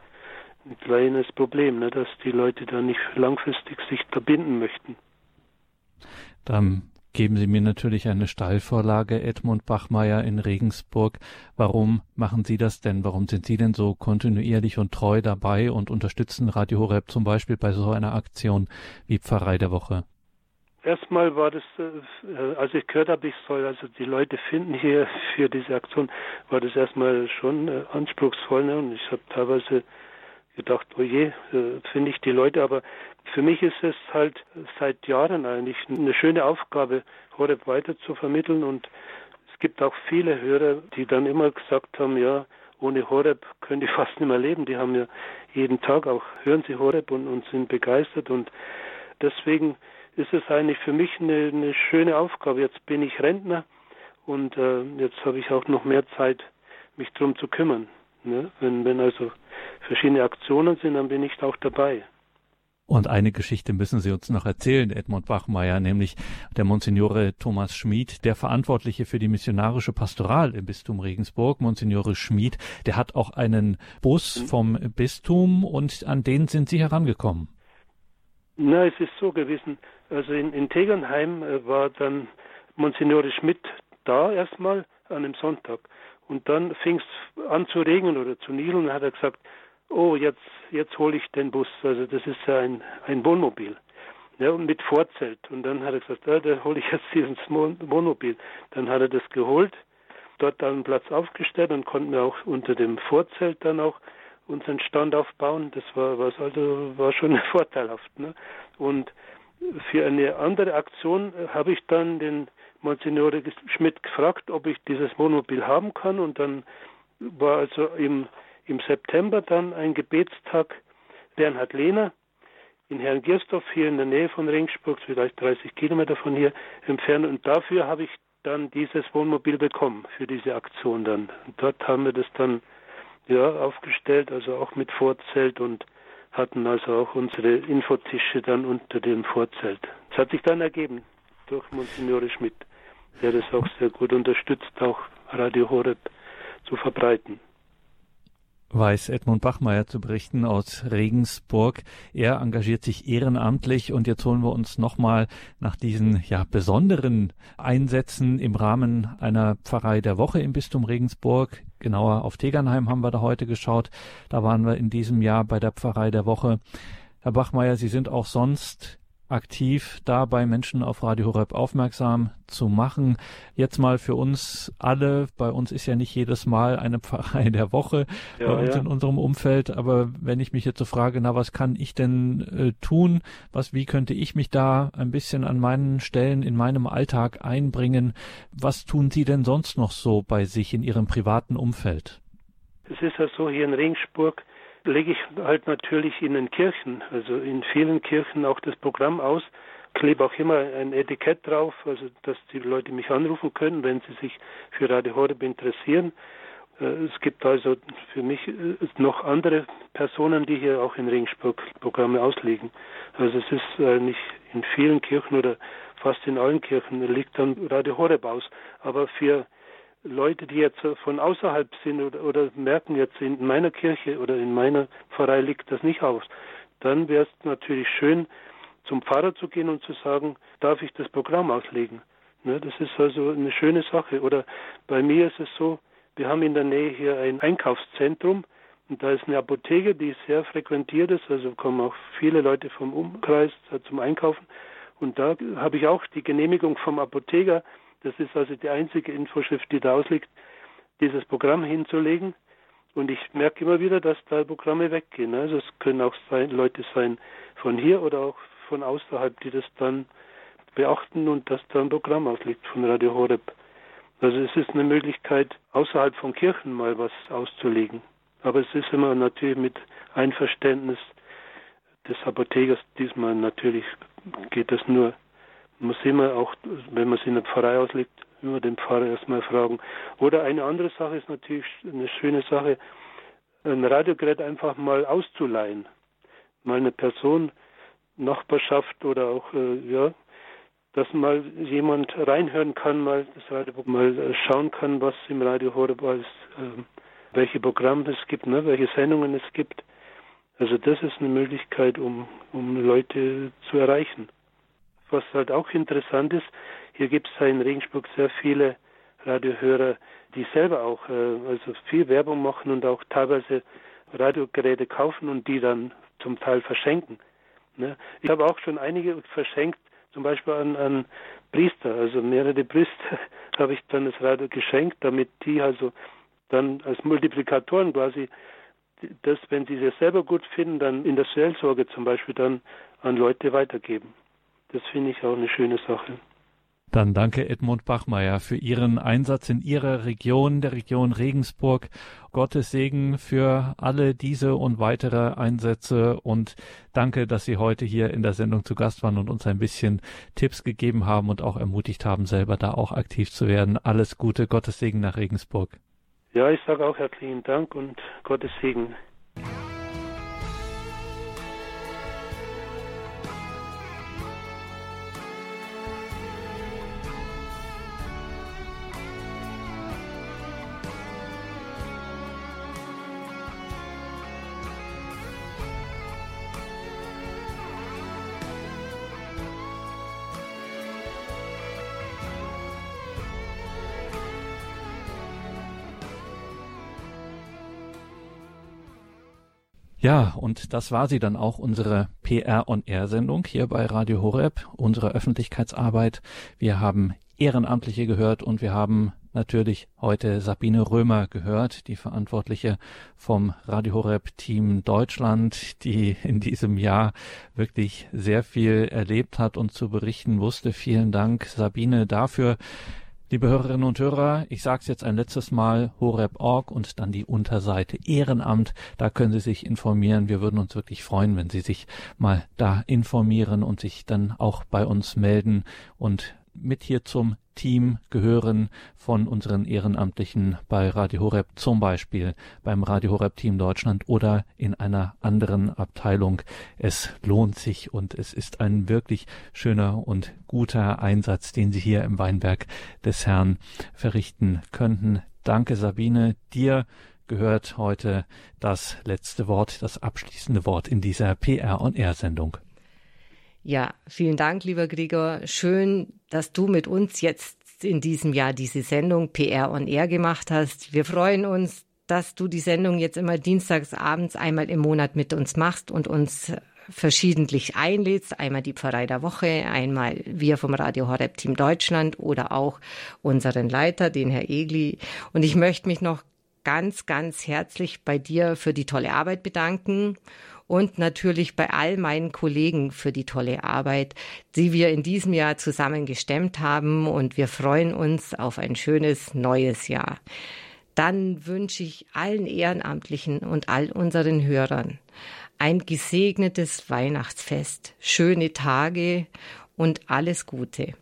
ein kleines Problem, ne, dass die Leute da nicht langfristig sich da binden möchten. Dann geben Sie mir natürlich eine Steilvorlage, Edmund Bachmeier in Regensburg. Warum machen Sie das denn? Warum sind Sie denn so kontinuierlich und treu dabei und unterstützen Radio Horeb zum Beispiel bei so einer Aktion wie Pfarrei der Woche? Erstmal war das, äh, als ich gehört habe, ich soll also die Leute finden hier für diese Aktion, war das erstmal schon äh, anspruchsvoll. Ne? Und ich habe teilweise gedacht, oh je, äh, finde ich die Leute, aber für mich ist es halt seit Jahren eigentlich eine schöne Aufgabe, Horeb weiter zu vermitteln und es gibt auch viele Hörer, die dann immer gesagt haben, ja, ohne Horeb können die fast nicht mehr leben. Die haben ja jeden Tag auch, hören sie Horeb und, und sind begeistert und deswegen ist es eigentlich für mich eine, eine schöne Aufgabe. Jetzt bin ich Rentner und äh, jetzt habe ich auch noch mehr Zeit, mich darum zu kümmern. Ne? Wenn, wenn also verschiedene Aktionen sind, dann bin ich auch dabei. Und eine Geschichte müssen Sie uns noch erzählen, Edmund Bachmeier, nämlich der Monsignore Thomas Schmid, der Verantwortliche für die missionarische Pastoral im Bistum Regensburg. Monsignore Schmid, der hat auch einen Bus mhm. vom Bistum und an den sind Sie herangekommen. Na, es ist so gewesen. Also in, in Tegernheim äh, war dann Monsignore Schmidt da erstmal an einem Sonntag. Und dann fing es an zu regnen oder zu nielen und hat er gesagt, oh, jetzt, jetzt hole ich den Bus. Also das ist ja ein, ein Wohnmobil. Ja, und mit Vorzelt. Und dann hat er gesagt, ja, da hole ich jetzt dieses Wohnmobil. Dann hat er das geholt, dort einen Platz aufgestellt und konnten wir auch unter dem Vorzelt dann auch unseren Stand aufbauen. Das war, was also, war schon vorteilhaft. Ne? Und für eine andere Aktion habe ich dann den Monsignore Schmidt gefragt, ob ich dieses Wohnmobil haben kann. Und dann war also im, im September dann ein Gebetstag Bernhard Lehner in Herrn Giersdorf hier in der Nähe von Ringsburg, vielleicht 30 Kilometer von hier entfernt. Und dafür habe ich dann dieses Wohnmobil bekommen für diese Aktion dann. Und dort haben wir das dann ja aufgestellt, also auch mit Vorzelt und hatten also auch unsere Infotische dann unter dem Vorzelt. Es hat sich dann ergeben durch Monsignore Schmidt, der das auch sehr gut unterstützt, auch Radio Horeb zu verbreiten weiß Edmund Bachmeier zu berichten aus Regensburg. Er engagiert sich ehrenamtlich und jetzt holen wir uns nochmal nach diesen ja besonderen Einsätzen im Rahmen einer Pfarrei der Woche im Bistum Regensburg. Genauer auf Tegernheim haben wir da heute geschaut. Da waren wir in diesem Jahr bei der Pfarrei der Woche. Herr Bachmeier, Sie sind auch sonst aktiv dabei, Menschen auf Radio Horeb aufmerksam zu machen. Jetzt mal für uns alle, bei uns ist ja nicht jedes Mal eine Pfarrei der Woche ja, bei uns ja. in unserem Umfeld, aber wenn ich mich jetzt so frage, na, was kann ich denn äh, tun? Was, wie könnte ich mich da ein bisschen an meinen Stellen in meinem Alltag einbringen? Was tun Sie denn sonst noch so bei sich in Ihrem privaten Umfeld? Es ist ja so hier in Ringsburg, lege ich halt natürlich in den Kirchen, also in vielen Kirchen auch das Programm aus, klebe auch immer ein Etikett drauf, also dass die Leute mich anrufen können, wenn sie sich für Radio Horeb interessieren. Äh, es gibt also für mich äh, noch andere Personen, die hier auch in Ringsburg Programme auslegen. Also es ist nicht in vielen Kirchen oder fast in allen Kirchen liegt dann Radio Horeb aus. Aber für Leute, die jetzt von außerhalb sind oder, oder merken jetzt in meiner Kirche oder in meiner Pfarrei liegt das nicht aus, dann wäre es natürlich schön, zum Pfarrer zu gehen und zu sagen, darf ich das Programm auslegen? Ne, das ist also eine schöne Sache. Oder bei mir ist es so, wir haben in der Nähe hier ein Einkaufszentrum und da ist eine Apotheke, die sehr frequentiert ist, also kommen auch viele Leute vom Umkreis zum Einkaufen. Und da habe ich auch die Genehmigung vom Apotheker, das ist also die einzige Infoschrift, die da ausliegt, dieses Programm hinzulegen. Und ich merke immer wieder, dass da Programme weggehen. Also es können auch sein, Leute sein von hier oder auch von außerhalb, die das dann beachten und dass da ein Programm ausliegt von Radio Horeb. Also es ist eine Möglichkeit, außerhalb von Kirchen mal was auszulegen. Aber es ist immer natürlich mit Einverständnis des Apothekers. Diesmal natürlich geht das nur muss immer auch, wenn man es in der Pfarrei auslegt, immer den Pfarrer erstmal fragen. Oder eine andere Sache ist natürlich eine schöne Sache, ein Radiogerät einfach mal auszuleihen. Mal eine Person, Nachbarschaft oder auch, äh, ja, dass mal jemand reinhören kann, mal das Radio mal äh, schauen kann, was im Radio Horeb ist, äh, welche Programme es gibt, ne, welche Sendungen es gibt. Also das ist eine Möglichkeit, um, um Leute zu erreichen. Was halt auch interessant ist, hier gibt es in Regensburg sehr viele Radiohörer, die selber auch äh, also viel Werbung machen und auch teilweise Radiogeräte kaufen und die dann zum Teil verschenken. Ne? Ich habe auch schon einige verschenkt, zum Beispiel an, an Priester, also mehrere Priester habe ich dann das Radio geschenkt, damit die also dann als Multiplikatoren quasi das, wenn sie es selber gut finden, dann in der Seelsorge zum Beispiel dann an Leute weitergeben. Das finde ich auch eine schöne Sache. Dann danke Edmund Bachmeier für Ihren Einsatz in Ihrer Region, der Region Regensburg. Gottes Segen für alle diese und weitere Einsätze und danke, dass Sie heute hier in der Sendung zu Gast waren und uns ein bisschen Tipps gegeben haben und auch ermutigt haben, selber da auch aktiv zu werden. Alles Gute, Gottes Segen nach Regensburg. Ja, ich sage auch herzlichen Dank und Gottes Segen. Ja, und das war sie dann auch, unsere PR on Air Sendung hier bei Radio Horeb, unsere Öffentlichkeitsarbeit. Wir haben Ehrenamtliche gehört und wir haben natürlich heute Sabine Römer gehört, die Verantwortliche vom Radio Horeb Team Deutschland, die in diesem Jahr wirklich sehr viel erlebt hat und zu berichten wusste. Vielen Dank, Sabine, dafür. Liebe Hörerinnen und Hörer, ich sage es jetzt ein letztes Mal, horeb.org und dann die Unterseite Ehrenamt. Da können Sie sich informieren. Wir würden uns wirklich freuen, wenn Sie sich mal da informieren und sich dann auch bei uns melden und mit hier zum Team gehören von unseren Ehrenamtlichen bei Radio Horeb, zum Beispiel beim Radio Horeb Team Deutschland oder in einer anderen Abteilung. Es lohnt sich und es ist ein wirklich schöner und guter Einsatz, den Sie hier im Weinberg des Herrn verrichten könnten. Danke, Sabine. Dir gehört heute das letzte Wort, das abschließende Wort in dieser PR on Air Sendung. Ja, vielen Dank, lieber Gregor. Schön, dass du mit uns jetzt in diesem Jahr diese Sendung PR on Air gemacht hast. Wir freuen uns, dass du die Sendung jetzt immer dienstags abends einmal im Monat mit uns machst und uns verschiedentlich einlädst. Einmal die Pfarrei der Woche, einmal wir vom Radio Horeb Team Deutschland oder auch unseren Leiter, den Herr Egli. Und ich möchte mich noch ganz, ganz herzlich bei dir für die tolle Arbeit bedanken und natürlich bei all meinen Kollegen für die tolle Arbeit, die wir in diesem Jahr zusammen gestemmt haben und wir freuen uns auf ein schönes neues Jahr. Dann wünsche ich allen Ehrenamtlichen und all unseren Hörern ein gesegnetes Weihnachtsfest, schöne Tage und alles Gute.